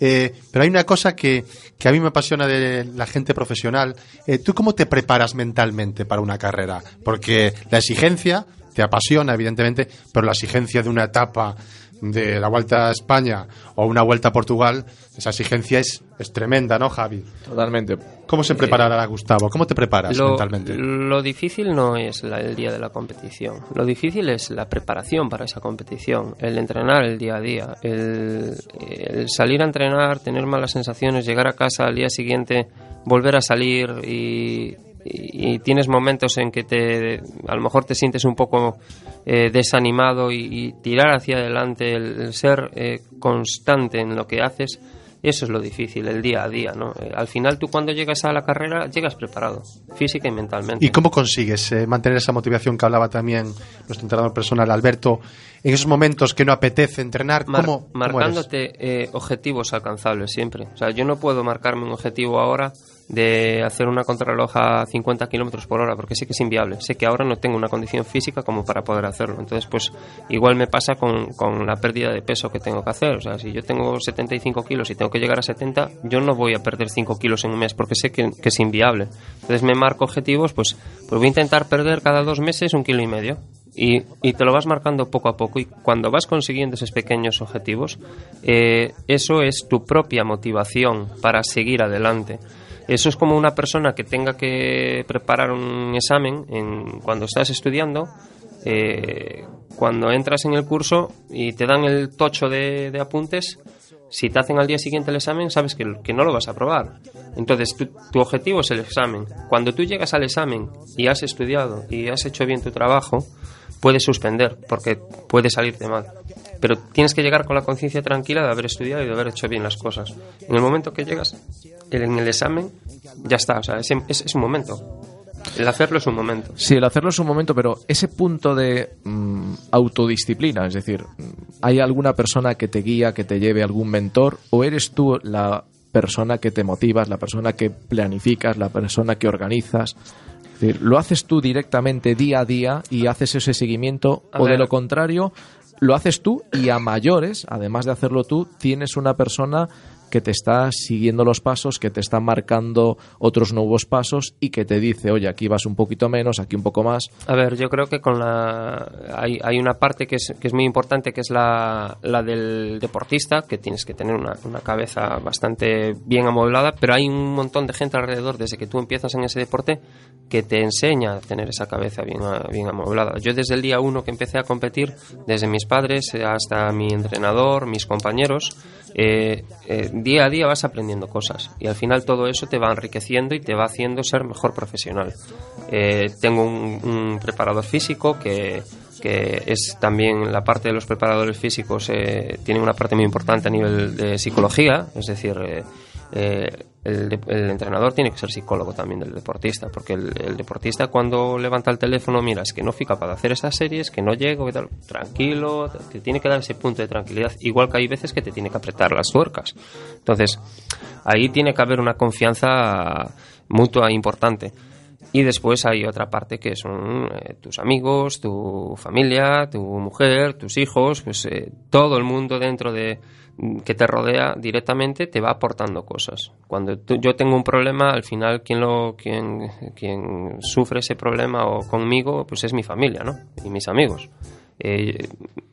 D: Eh, pero hay una cosa que, que a mí me apasiona de la gente profesional. Eh, ¿Tú cómo te preparas mentalmente para una carrera? Porque la exigencia te apasiona, evidentemente, pero la exigencia de una etapa de la Vuelta a España o una Vuelta a Portugal, esa exigencia es, es tremenda, ¿no, Javi?
C: Totalmente.
D: ¿Cómo se preparará Gustavo? ¿Cómo te preparas
G: Lo,
D: mentalmente?
G: lo difícil no es la- el día de la competición. Lo difícil es la preparación para esa competición, el entrenar el día a día, el, el salir a entrenar, tener malas sensaciones, llegar a casa al día siguiente, volver a salir y, y- y tienes momentos en que te, a lo mejor te sientes un poco eh, desanimado y, y tirar hacia adelante, el, el ser eh, constante en lo que haces. Eso es lo difícil, el día a día, ¿no? Eh, al final tú cuando llegas a la carrera llegas preparado, física y mentalmente.
D: ¿Y cómo consigues eh, mantener esa motivación que hablaba también nuestro entrenador personal, Alberto, en esos momentos que no apetece entrenar?
G: Mar-
D: ¿Cómo, cómo eres?
G: marcándote eh, objetivos alcanzables siempre. O sea, yo no puedo marcarme un objetivo ahora de hacer una contrarreloj a 50 kilómetros por hora porque sé que es inviable. Sé que ahora no tengo una condición física como para poder hacerlo. Entonces, pues igual me pasa con, con la pérdida de peso que tengo que hacer. O sea, si yo tengo 75 kilos y tengo que llegar a 70, yo no voy a perder 5 kilos en un mes porque sé que, es inviable. Entonces me marco objetivos, pues, pues voy a intentar perder cada dos meses un kilo y medio. Y, y te lo vas marcando poco a poco y cuando vas consiguiendo esos pequeños objetivos, eh, eso es tu propia motivación para seguir adelante. Eso es como una persona que tenga que preparar un examen en, cuando estás estudiando, eh, cuando entras en el curso y te dan el tocho de, apuntes, si te hacen al día siguiente el examen, sabes que, que no lo vas a aprobar. Entonces, tu, tu objetivo es el examen. Cuando tú llegas al examen y has estudiado y has hecho bien tu trabajo, puedes suspender porque puede salirte mal. Pero tienes que llegar con la conciencia tranquila de haber estudiado y de haber hecho bien las cosas. En el momento que llegas en el examen, ya está. O sea, es, un momento. El hacerlo es un momento.
C: Sí, el hacerlo es un momento, pero ese punto de mm, autodisciplina, es decir, mm, ¿hay alguna persona que te guía, que te lleve algún mentor, o eres tú la persona que te motivas, la persona que planificas, la persona que organizas? ¿Lo haces tú directamente día a día y haces ese seguimiento,
G: A
C: o de lo contrario, lo haces tú y a mayores, además de hacerlo tú, tienes una persona que te está siguiendo los pasos, que te está marcando otros nuevos pasos y que te dice, oye, aquí vas un poquito menos, aquí un poco más.
G: A ver, yo creo que con la hay, hay una parte que es, que es muy importante que es la, la del deportista, que tienes que tener una, una cabeza bastante bien amueblada, pero hay un montón de gente alrededor desde que tú empiezas en ese deporte que te enseña a tener esa cabeza bien, bien amueblada. Yo desde el día uno que empecé a competir, desde mis padres hasta mi entrenador, mis compañeros, eh, eh, día a día vas aprendiendo cosas y al final todo eso te va enriqueciendo y te va haciendo ser mejor profesional. Eh, tengo un, preparador físico que, que es también la parte de los preparadores físicos, eh, tiene una parte muy importante a nivel de psicología, es decir, eh, el, entrenador tiene que ser psicólogo también del deportista, porque el, deportista cuando levanta el teléfono, mira, es que no fui capaz de hacer estas series, que no llego, que tal, tranquilo, te tiene que dar ese punto de tranquilidad, igual que hay veces que te tiene que apretar las tuercas. Entonces, ahí tiene que haber una confianza mutua importante. Y después hay otra parte que son eh, tus amigos, tu familia, tu mujer, tus hijos, pues eh, todo el mundo dentro de que te rodea directamente te va aportando cosas. Cuando yo tengo un problema, al final quien lo quien, sufre ese problema o conmigo, pues es mi familia, ¿no? Y mis amigos. Eh,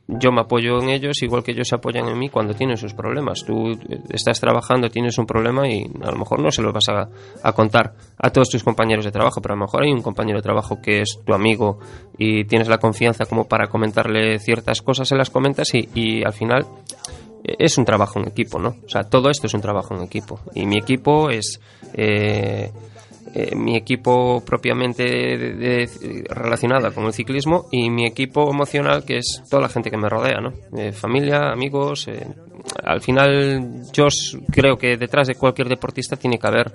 G: yo me apoyo en ellos igual que ellos se apoyan en mí cuando tienen sus problemas. Tú eh, estás trabajando, tienes un problema y a lo mejor no se lo vas a, a contar a todos tus compañeros de trabajo, pero a lo mejor hay un compañero de trabajo que es tu amigo y tienes la confianza como para comentarle ciertas cosas, se las comentas y, y al final es un trabajo en equipo, ¿no? O sea, todo esto es un trabajo en equipo. Y mi equipo es eh, eh, mi equipo propiamente de- relacionada con el ciclismo y mi equipo emocional, que es toda la gente que me rodea, ¿no? Eh, familia, amigos. eh, al final, yo creo que detrás de cualquier deportista tiene que haber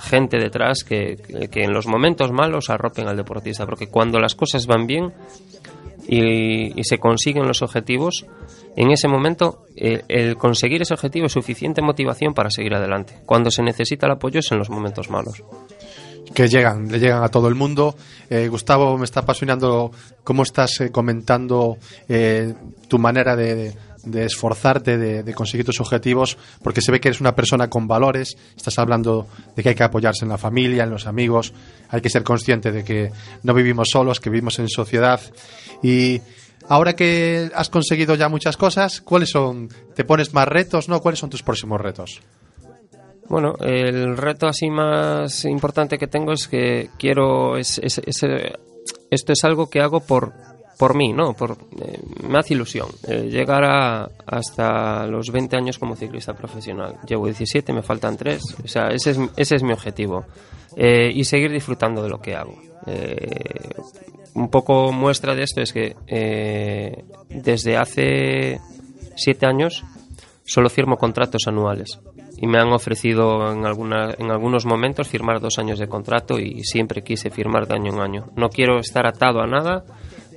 G: gente detrás que, que- que en los momentos malos arropen al deportista, porque cuando las cosas van bien y, y se consiguen los objetivos, en ese momento eh, el conseguir ese objetivo es suficiente motivación para seguir adelante. Cuando se necesita el apoyo es en los momentos malos.
D: que llegan, le llegan a todo el mundo. Eh, Gustavo, me está apasionando cómo estás eh, comentando tu manera de esforzarte, de, de conseguir tus objetivos, porque se ve que eres una persona con valores. Estás hablando de que hay que apoyarse en la familia, en los amigos. Hay que ser consciente de que no vivimos solos, que vivimos en sociedad. Y ahora que has conseguido ya muchas cosas, ¿cuáles son? ¿Te pones más retos? ¿No? ¿Cuáles son tus próximos retos?
G: Bueno, el reto así más importante que tengo es que quiero es, es- es, eh, esto es algo que hago por por mí, ¿no? Por, eh, me hace ilusión eh, llegar a, hasta los 20 años como ciclista profesional. Llevo 17, me faltan 3. O sea, ese es, ese es mi objetivo. Eh, y seguir disfrutando de lo que hago. Eh, un poco muestra de esto es que desde hace 7 años solo firmo contratos anuales y me han ofrecido en, alguna, en algunos momentos firmar dos años de contrato y siempre quise firmar de año en año. No quiero estar atado a nada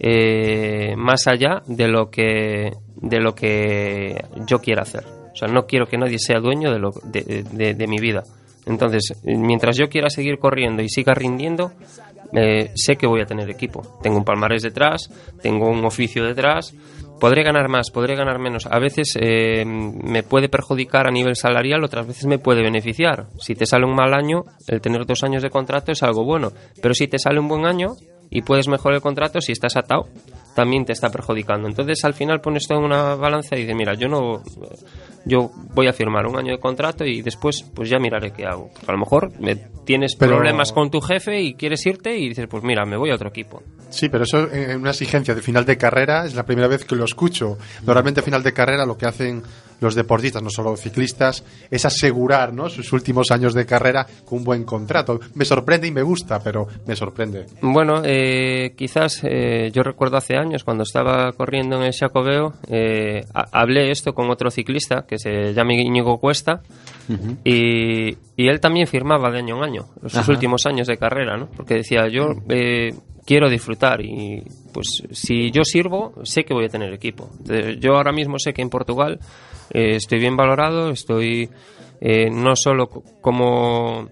G: eh, más allá de lo que de lo que yo quiera hacer. O sea, no quiero que nadie sea dueño de, lo, de, mi vida. Entonces, mientras yo quiera seguir corriendo y siga rindiendo, eh, sé que voy a tener equipo. Tengo un palmarés detrás, tengo un oficio detrás. Podré ganar más, podré ganar menos. A veces eh, me puede perjudicar a nivel salarial, otras veces me puede beneficiar. Si te sale un mal año, el tener dos años de contrato es algo bueno. Pero si te sale un buen año y puedes mejorar el contrato, si estás atado, también te está perjudicando. Entonces al final pones todo en una balanza y dices, mira, yo no, yo voy a firmar un año de contrato y después pues ya miraré qué hago. Porque a lo mejor me tienes
D: Pero-
G: problemas con tu jefe y quieres irte y dices, pues mira, me voy a otro equipo.
D: Sí, pero eso en una exigencia de final de carrera es la primera vez que lo escucho. Normalmente a final de carrera lo que hacen los deportistas, no solo ciclistas, es asegurar ¿no? sus últimos años de carrera con un buen contrato. Me sorprende y me gusta, pero me sorprende.
G: Bueno, eh, quizás eh, yo recuerdo hace años cuando estaba corriendo en el Xacobeo, eh, ha- hablé esto con otro ciclista que se llama Íñigo Cuesta y, y él también firmaba de año en año, sus
E: Ajá.
G: últimos años de carrera, ¿no? Porque decía, yo eh, quiero disfrutar y pues si yo sirvo, sé que voy a tener equipo. Yo ahora mismo sé que en Portugal estoy bien valorado, estoy eh, no solo co- como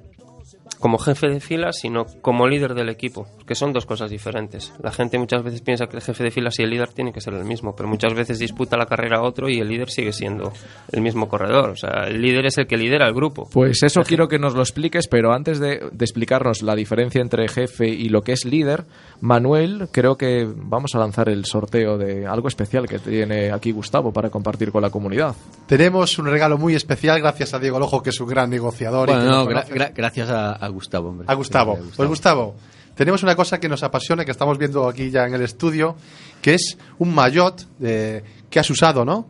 G: como jefe de filas, sino como líder del equipo, que son dos cosas diferentes. La gente muchas veces piensa que el jefe de filas y el líder tienen que ser el mismo, pero muchas veces disputa la carrera a otro y el líder sigue siendo el mismo corredor. O sea, el líder es el que lidera el grupo.
C: Pues eso quiero que nos lo expliques, pero antes de, de explicarnos la diferencia entre jefe y lo que es líder, Manuel, creo que vamos a lanzar el sorteo de algo especial que tiene aquí Gustavo para compartir con la comunidad.
D: Tenemos un regalo muy especial gracias a Diego Lojo, que es un gran negociador. y
E: Bueno,
D: que
E: no, gra- gra- gracias a, a Gustavo, hombre.
D: A Gustavo. Pues Gustavo, tenemos una cosa que nos apasiona, que estamos viendo aquí ya en el estudio, que es un maillot de, que has usado, ¿no?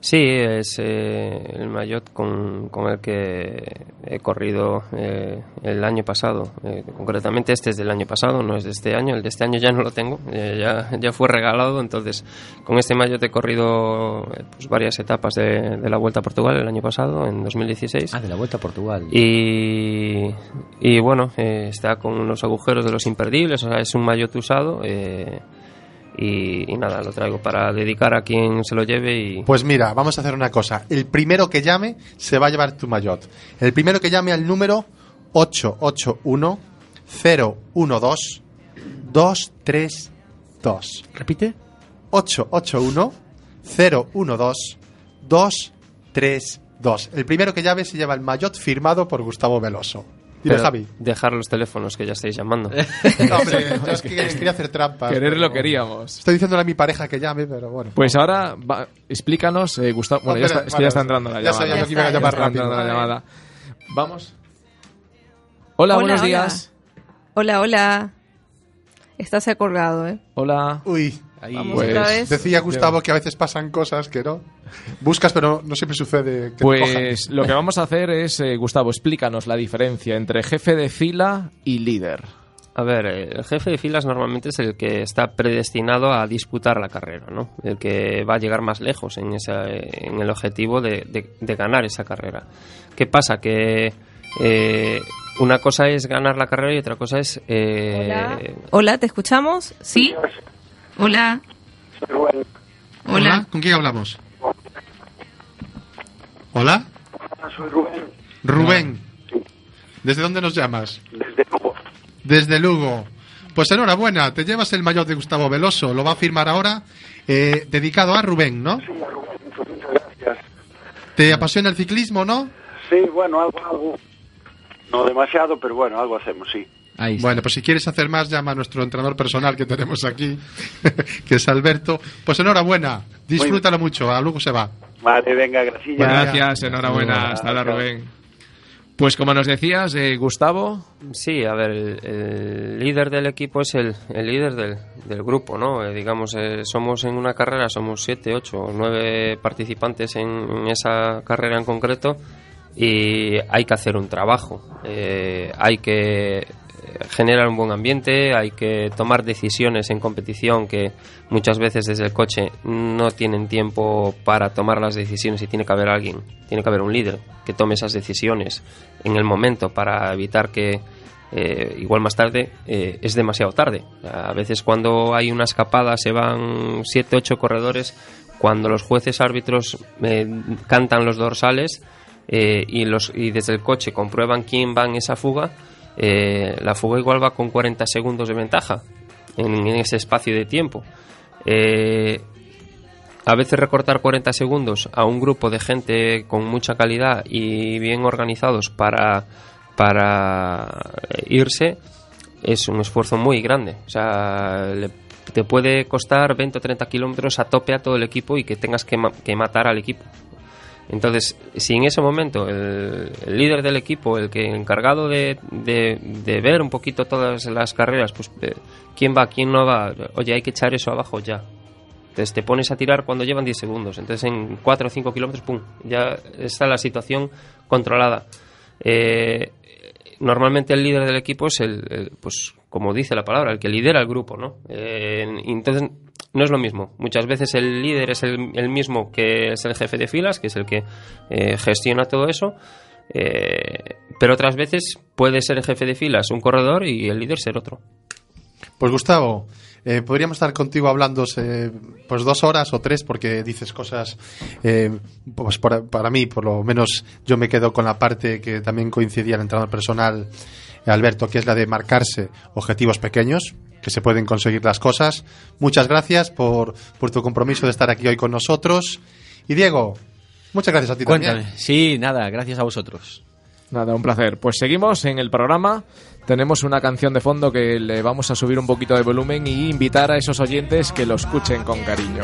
G: Sí, es eh, el maillot con, con el que he corrido eh, el año pasado. Eh, concretamente este es del año pasado, no es de este año. El de este año ya no lo tengo, eh, ya, ya fue regalado. Entonces, con este maillot he corrido eh, pues, varias etapas de, de la Vuelta a Portugal el año pasado, en 2016.
E: Ah, de la Vuelta a Portugal.
G: Y, y bueno, está con unos agujeros de los imperdibles, o sea, es un maillot usado. eh, y, y nada, lo traigo para dedicar a quien se lo lleve y...
D: Pues mira, vamos a hacer una cosa. El primero que llame se va a llevar tu maillot. El primero que llame al número 881 012 232.
E: ¿Repite?
D: 881 012 232. El primero que llave se lleva el maillot firmado por Gustavo Veloso. Dile,
G: Pero
D: Javi.
G: Dejar los teléfonos que ya estáis llamando.
D: No, hombre, yo es que quería hacer trampas.
C: Quererlo queríamos.
D: Estoy diciéndole a mi pareja que llame, pero bueno.
C: Pues ahora, va- explícanos, eh, Gustavo. Bueno, ya
D: espera,
C: está, es que ya está
D: vale,
C: entrando la
D: ya
C: llamada.
D: sabía a
C: Ya
D: llamar rápido.
C: la llamada. Vamos. Hola,
A: Hola,
C: buenos
A: hola.
C: días.
A: Hola, hola. Está se ha colgado, ¿eh?
C: Hola.
D: Uy,
A: Vamos
C: Pues-
A: otra vez.
D: decía Gustavo que a veces pasan cosas que no. Buscas, pero no siempre sucede que.
C: Pues lo que vamos a hacer es, eh, Gustavo, explícanos la diferencia entre jefe de fila y líder.
G: A ver, eh, el jefe de filas normalmente es el que está predestinado a disputar la carrera, ¿no? El que va a llegar más lejos en, esa, en el objetivo de, de- de ganar esa carrera. ¿Qué pasa? Que eh, una cosa es ganar la carrera y otra cosa es... eh,
A: Hola. Hola, ¿te escuchamos? ¿Sí? Hola. Hola.
D: ¿Con quién hablamos? ¿Hola?
I: Soy Rubén,
D: Rubén. ¿Desde dónde nos llamas?
I: desde Lugo.
D: Desde Lugo. Pues enhorabuena, te llevas el maillot de Gustavo Veloso, lo va a firmar ahora, eh, dedicado a Rubén, ¿no?
I: Sí, a Rubén, muchas, muchas gracias.
D: ¿Te apasiona el ciclismo, no?
I: Sí, bueno, algo, algo. No demasiado, pero bueno, algo hacemos, sí.
E: Ahí está.
D: Bueno, pues si quieres hacer más, llama a nuestro entrenador personal que tenemos aquí, que es Alberto. Pues enhorabuena, disfrútalo mucho, a Lugo se va.
I: Vale, venga, gracias.
D: Bueno,
C: Gracias, enhorabuena. Hasta ahora, Rubén. Pues como nos decías, eh, Gustavo,
G: Sí, a ver, el, el líder del equipo es el, el líder del, del grupo, ¿no? Eh, digamos, eh, somos en una carrera, somos siete, ocho, nueve participantes en, en esa carrera en concreto y hay que hacer un trabajo, eh, hay que generar un buen ambiente, hay que tomar decisiones en competición que muchas veces desde el coche no tienen tiempo para tomar las decisiones y tiene que haber alguien, tiene que haber un líder que tome esas decisiones en el momento para evitar que eh, igual más tarde eh, es demasiado tarde. A veces cuando hay una escapada se van 7, 8 corredores, cuando los jueces árbitros eh, cantan los dorsales y, los, y desde el coche comprueban quién va en esa fuga, eh, la fuga igual va con 40 segundos de ventaja en, ese espacio de tiempo. Eh, a veces recortar 40 segundos a un grupo de gente con mucha calidad y bien organizados para, para irse es un esfuerzo muy grande. O sea, le- te puede costar 20 o 30 kilómetros a tope a todo el equipo y que tengas que matar al equipo. Entonces, si en ese momento el, líder del equipo, el que encargado de, ver un poquito todas las carreras, pues eh, quién va, quién no va, oye, hay que echar eso abajo ya. Entonces te pones a tirar cuando llevan 10 segundos. Entonces en 4 o 5 kilómetros, ¡pum! Ya está la situación controlada. Eh, normalmente el líder del equipo es el, el, pues como dice la palabra, el que lidera el grupo, ¿no? Eh, entonces no es lo mismo. Muchas veces el líder es el, mismo que es el jefe de filas, que es el que eh, gestiona todo eso. eh, pero otras veces puede ser el jefe de filas un corredor y el líder ser otro.
D: Pues Gustavo, eh, podríamos estar contigo hablando eh, pues dos horas o tres porque dices cosas, pues por- para mí por lo menos yo me quedo con la parte que también coincidía el entrenador personal Alberto, que es la de marcarse objetivos pequeños, que se pueden conseguir las cosas. Muchas gracias por, por tu compromiso de estar aquí hoy con nosotros. Y Diego, muchas gracias a ti
E: Cuéntame.
D: también.
E: Sí, nada, gracias a vosotros.
C: Nada, un placer. Pues seguimos en el programa. Tenemos una canción de fondo que le vamos a subir un poquito de volumen y invitar a esos oyentes que lo escuchen con cariño.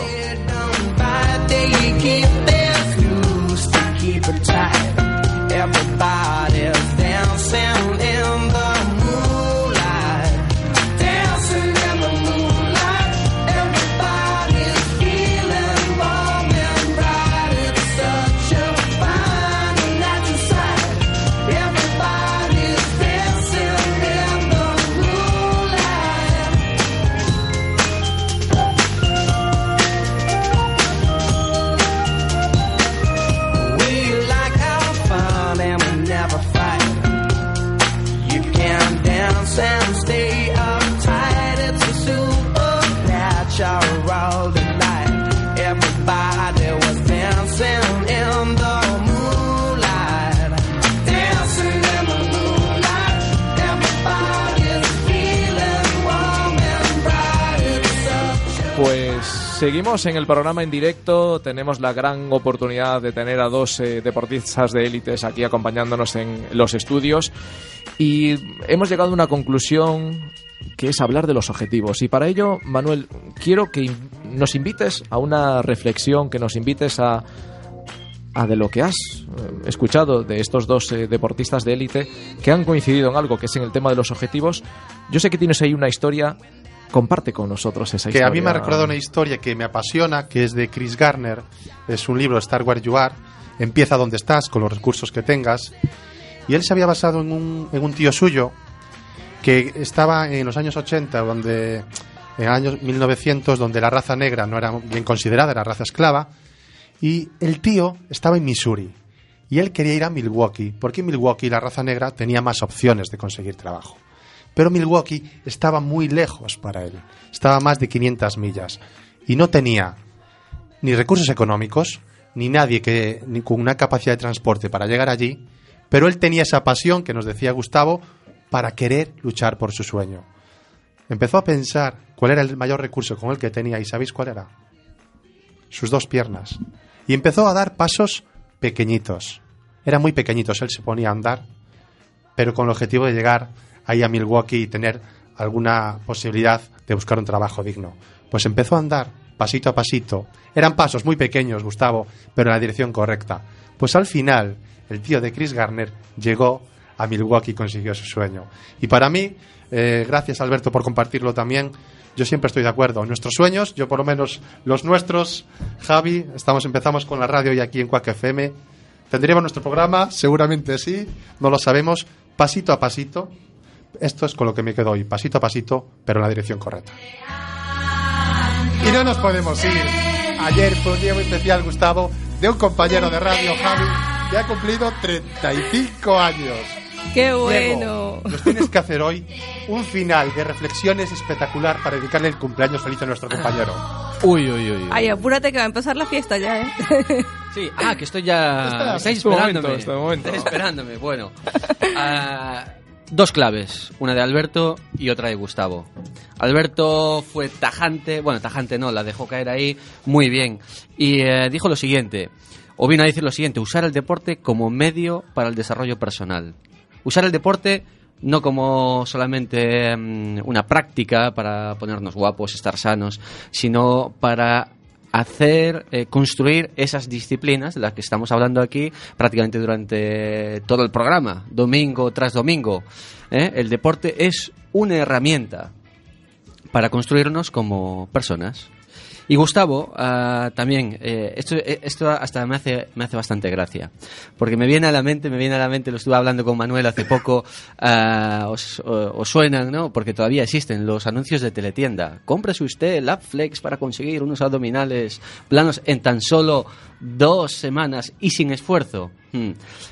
C: Seguimos en el programa en directo. Tenemos la gran oportunidad de tener a dos eh, deportistas de élites aquí acompañándonos en los estudios. Y hemos llegado a una conclusión que es hablar de los objetivos. Y para ello, Manuel, quiero que nos invites a una reflexión, que nos invites a, a de lo que has eh, escuchado de estos dos eh, deportistas de élite que han coincidido en algo que es en el tema de los objetivos. Yo sé que tienes ahí una historia. Comparte con nosotros esa
D: que
C: historia.
D: a mí me ha recordado una historia que me apasiona, que es de Chris Garner. Es un libro, Star Where You Are. Empieza donde estás, con los recursos que tengas. Y él se había basado en un, en un tío suyo que estaba en los años 80, donde en años 1900, donde la raza negra no era bien considerada, era raza esclava. Y el tío estaba en Missouri. Y él quería ir a Milwaukee, porque en Milwaukee la raza negra tenía más opciones de conseguir trabajo. Pero Milwaukee estaba muy lejos para él. Estaba a más de 500 millas. Y no tenía ni recursos económicos, ni nadie que, con una capacidad de transporte para llegar allí. Pero él tenía esa pasión que nos decía Gustavo para querer luchar por su sueño. Empezó a pensar cuál era el mayor recurso con el que tenía y ¿sabéis cuál era? Sus dos piernas. Y empezó a dar pasos pequeñitos. Eran muy pequeñitos, él se ponía a andar, pero con el objetivo de llegar ahí a Milwaukee y tener alguna posibilidad de buscar un trabajo digno. Pues empezó a andar pasito a pasito. Eran pasos muy pequeños, Gustavo, pero en la dirección correcta. Pues al final, el tío de Chris Garner llegó a Milwaukee y consiguió su sueño. Y para mí, eh, gracias Alberto por compartirlo también, yo siempre estoy de acuerdo. Nuestros sueños, yo por lo menos los nuestros, Javi, estamos empezamos con la radio y aquí en Quack FM. ¿Tendríamos nuestro programa? Seguramente sí, no lo sabemos, pasito a pasito. Esto es con lo que me quedo hoy, pasito a pasito, pero en la dirección correcta. Y no nos podemos ir. Ayer fue un día muy especial, Gustavo, de un compañero de radio, Javi, que ha cumplido 35 años.
A: ¡Qué bueno!
D: nos tienes que hacer hoy un final de reflexiones espectacular para dedicarle el cumpleaños feliz a nuestro compañero.
E: Uy, uy, uy. uy.
A: Ay, apúrate que va a empezar la fiesta ya, ¿eh?
E: Sí, ah, que estoy ya.
C: Está,
E: Estáis
C: es tu momento,
E: esperándome.
C: es tu momento.
E: Estáis esperándome. Bueno, Ah, dos claves, una de Alberto y otra de Gustavo. Alberto fue tajante, bueno, tajante no, la dejó caer ahí muy bien y eh, dijo lo siguiente, o vino a decir lo siguiente: usar el deporte como medio para el desarrollo personal. Usar el deporte no como solamente mm, una práctica para ponernos guapos, estar sanos, sino para hacer, eh, construir esas disciplinas de las que estamos hablando aquí prácticamente durante todo el programa, domingo tras domingo. ¿eh? El deporte es una herramienta para construirnos como personas. Y Gustavo, ah, también, eh, esto, eh, esto hasta me hace, me hace bastante gracia, porque me viene a la mente, me viene a la mente, lo estuve hablando con Manuel hace poco, ah, os, os suenan, ¿no? Porque todavía existen los anuncios de teletienda. Cómprese usted el Flex para conseguir unos abdominales planos en tan solo dos semanas y sin esfuerzo. Hmm.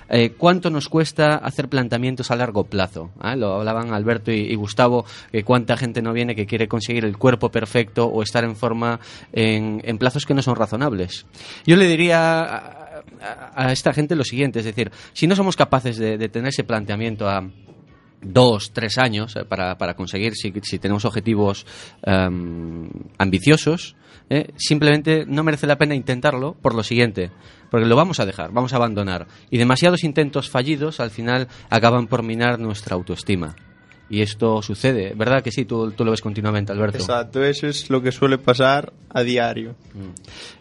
E: Eh, ¿Cuánto nos cuesta hacer planteamientos a largo plazo? Ah, Lo hablaban Alberto y, Gustavo, que cuánta gente no viene que quiere conseguir el cuerpo perfecto o estar en forma en, plazos que no son razonables. Yo le diría a, esta gente lo siguiente, es decir, si no somos capaces de, tener ese planteamiento a dos, tres años eh, para, para conseguir, si, si tenemos objetivos em, ambiciosos, eh, simplemente no merece la pena intentarlo por lo siguiente, porque lo vamos a dejar, vamos a abandonar. Y demasiados intentos fallidos al final acaban por minar nuestra autoestima. Y esto sucede, ¿verdad que sí? Tú, tú lo ves continuamente, Alberto.
F: Exacto, eso es lo que suele pasar a diario.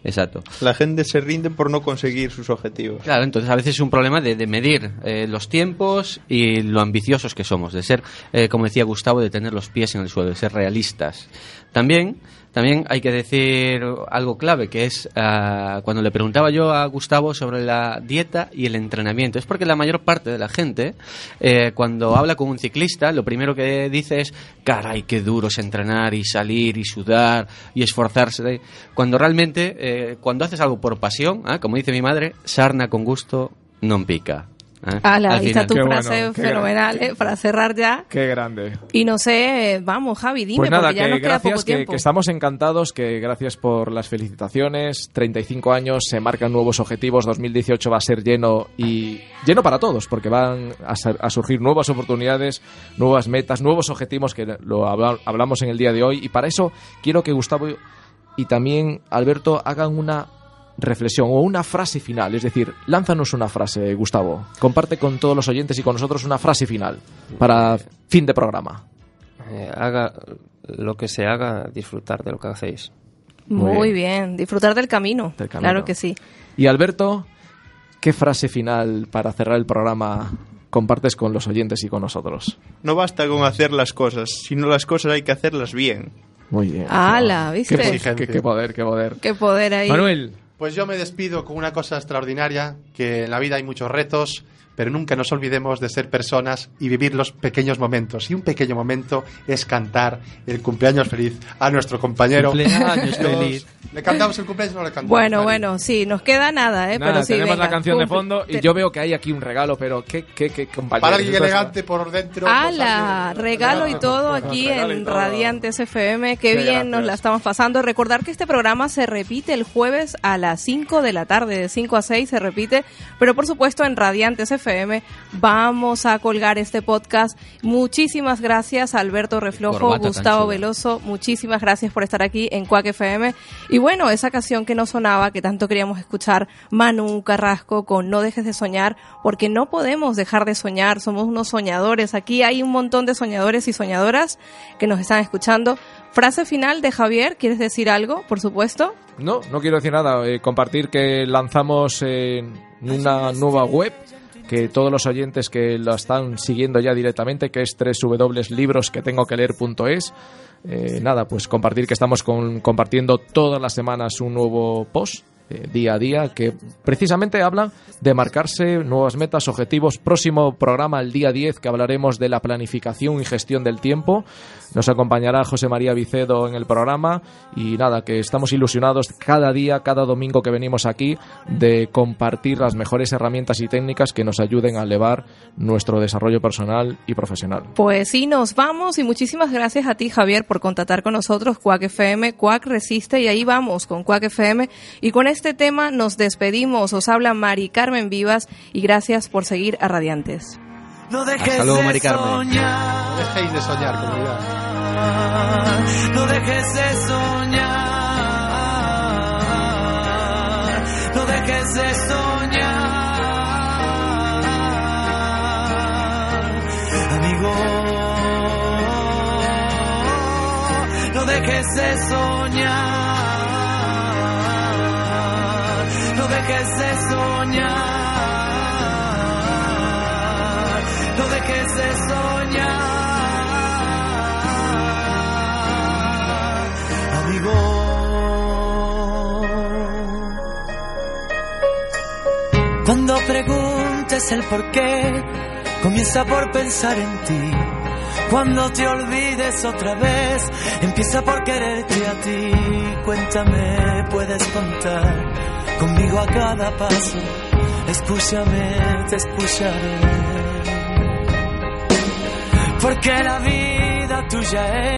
E: Exacto.
F: La gente se rinde por no conseguir sus objetivos.
E: Claro, entonces a veces es un problema de, de medir eh, los tiempos y lo ambiciosos que somos, de ser, eh, como decía Gustavo, de tener los pies en el suelo, de ser realistas. También, también hay que decir algo clave, que es ah, cuando le preguntaba yo a Gustavo sobre la dieta y el entrenamiento. Es porque la mayor parte de la gente, eh, cuando habla con un ciclista, lo primero que dice es, caray, qué duro es entrenar y salir y sudar y esforzarse. Cuando realmente, eh, cuando haces algo por pasión, ah, como dice mi madre, sarna con gusto non pica. Ah.
A: Ala,
E: Al
A: ahí está
E: final.
A: tu
C: Qué
A: frase
C: bueno,
A: fenomenal, ¿eh? Para cerrar ya.
C: Qué grande.
A: Y no sé, vamos, Javi, dime,
C: Pues nada,
A: porque ya
C: que
A: nos queda
C: gracias,
A: poco
C: que,
A: tiempo.
C: que estamos encantados, que gracias por las felicitaciones. 35 años, se marcan nuevos objetivos, 2018 va a ser lleno y lleno para todos, porque van a, ser- a surgir nuevas oportunidades, nuevas metas, nuevos objetivos que lo habla- hablamos en el día de hoy. Y para eso quiero que Gustavo y también, Alberto, hagan una reflexión o una frase final. Es decir, lánzanos una frase, Gustavo. Comparte con todos los oyentes y con nosotros una frase final para fin de programa.
G: Eh, haga lo que se haga, disfrutar de lo que hacéis.
C: Muy
A: Muy, bien. disfrutar del camino.
C: Del camino.
A: Claro que sí.
C: Y Alberto, ¿qué frase final para cerrar el programa compartes con los oyentes y con nosotros?
F: No basta con hacer las cosas, sino las cosas hay que hacerlas bien.
C: Muy bien.
A: ¡Hala! ¿Viste?
C: qué poder, qué poder.
A: Qué poder ahí.
C: Manuel,
D: Pues yo me despido con una cosa extraordinaria, que en la vida hay muchos retos, pero nunca nos olvidemos de ser personas y vivir los pequeños momentos. Y un pequeño momento es cantar el cumpleaños feliz a nuestro compañero.
E: Cumpleaños feliz.
D: ¿Le cantamos el cumpleaños o no le cantamos?
A: Bueno,
D: Mari?
A: bueno, sí, nos queda nada, ¿eh?
C: nada,
A: pero sí,
C: tenemos
A: venga,
C: la canción de fondo y
A: Te-
C: yo veo que hay aquí un regalo, pero qué, qué, qué compañeros.
D: Para alguien elegante por dentro. pues,
A: ¡Hala!
D: alguien-
A: Regalo y todo aquí en
C: todo.
A: Radiantes FM. Qué,
C: Qué
A: bien
C: gracias.
A: nos la estamos pasando. Recordar que este programa se repite el jueves a las 5 de la tarde, de 5 a 6 se repite, pero por supuesto en Radiantes FM vamos a colgar este podcast. Muchísimas gracias Alberto Reflojo,
E: Corbata
A: Gustavo. Veloso, muchísimas gracias por estar aquí en Cuac FM. Y bueno, esa canción que no sonaba, que tanto queríamos escuchar, Manu Carrasco con No dejes de soñar, porque no podemos dejar de soñar, somos unos soñadores. Aquí hay un montón de soñadores y soñadoras que nos están escuchando. Frase final de Javier, ¿quieres decir algo? Por supuesto.
C: No, no quiero decir nada. eh, compartir que lanzamos eh, una nueva web que todos los oyentes que lo están siguiendo ya directamente, que es www.librosquetengoqueleer.es. Eh, nada, pues compartir que estamos compartiendo todas las semanas un nuevo post eh, día a día que precisamente habla de marcarse nuevas metas, objetivos. Próximo programa, el día 10, que hablaremos de la planificación y gestión del tiempo. Nos acompañará José María Vicedo en el programa y nada, que estamos ilusionados cada día, cada domingo que venimos aquí, de compartir las mejores herramientas y técnicas que nos ayuden a elevar nuestro desarrollo personal y profesional.
A: Pues sí, nos vamos y muchísimas gracias a ti, Javier, por contactar con nosotros, Cuac FM, Cuac Resiste y ahí vamos con Cuac FM. Y con este tema nos despedimos. Os habla Mari Carmen Vivas y gracias por seguir a Radiantes.
J: No dejes
E: Hasta luego, Mari Carmen.
J: soñar.
D: No dejéis de soñar, comunidad.
J: No dejes de soñar. No dejes de soñar. Amigo. No dejes de soñar. Dejes de soñar. No dejes de soñar, amigo. Cuando preguntes el por qué, comienza por pensar en ti. Cuando te olvides otra vez, empieza por quererte a ti. Cuéntame, puedes contar conmigo a cada paso. Escúchame, te escucharé. Porque la vida tuya es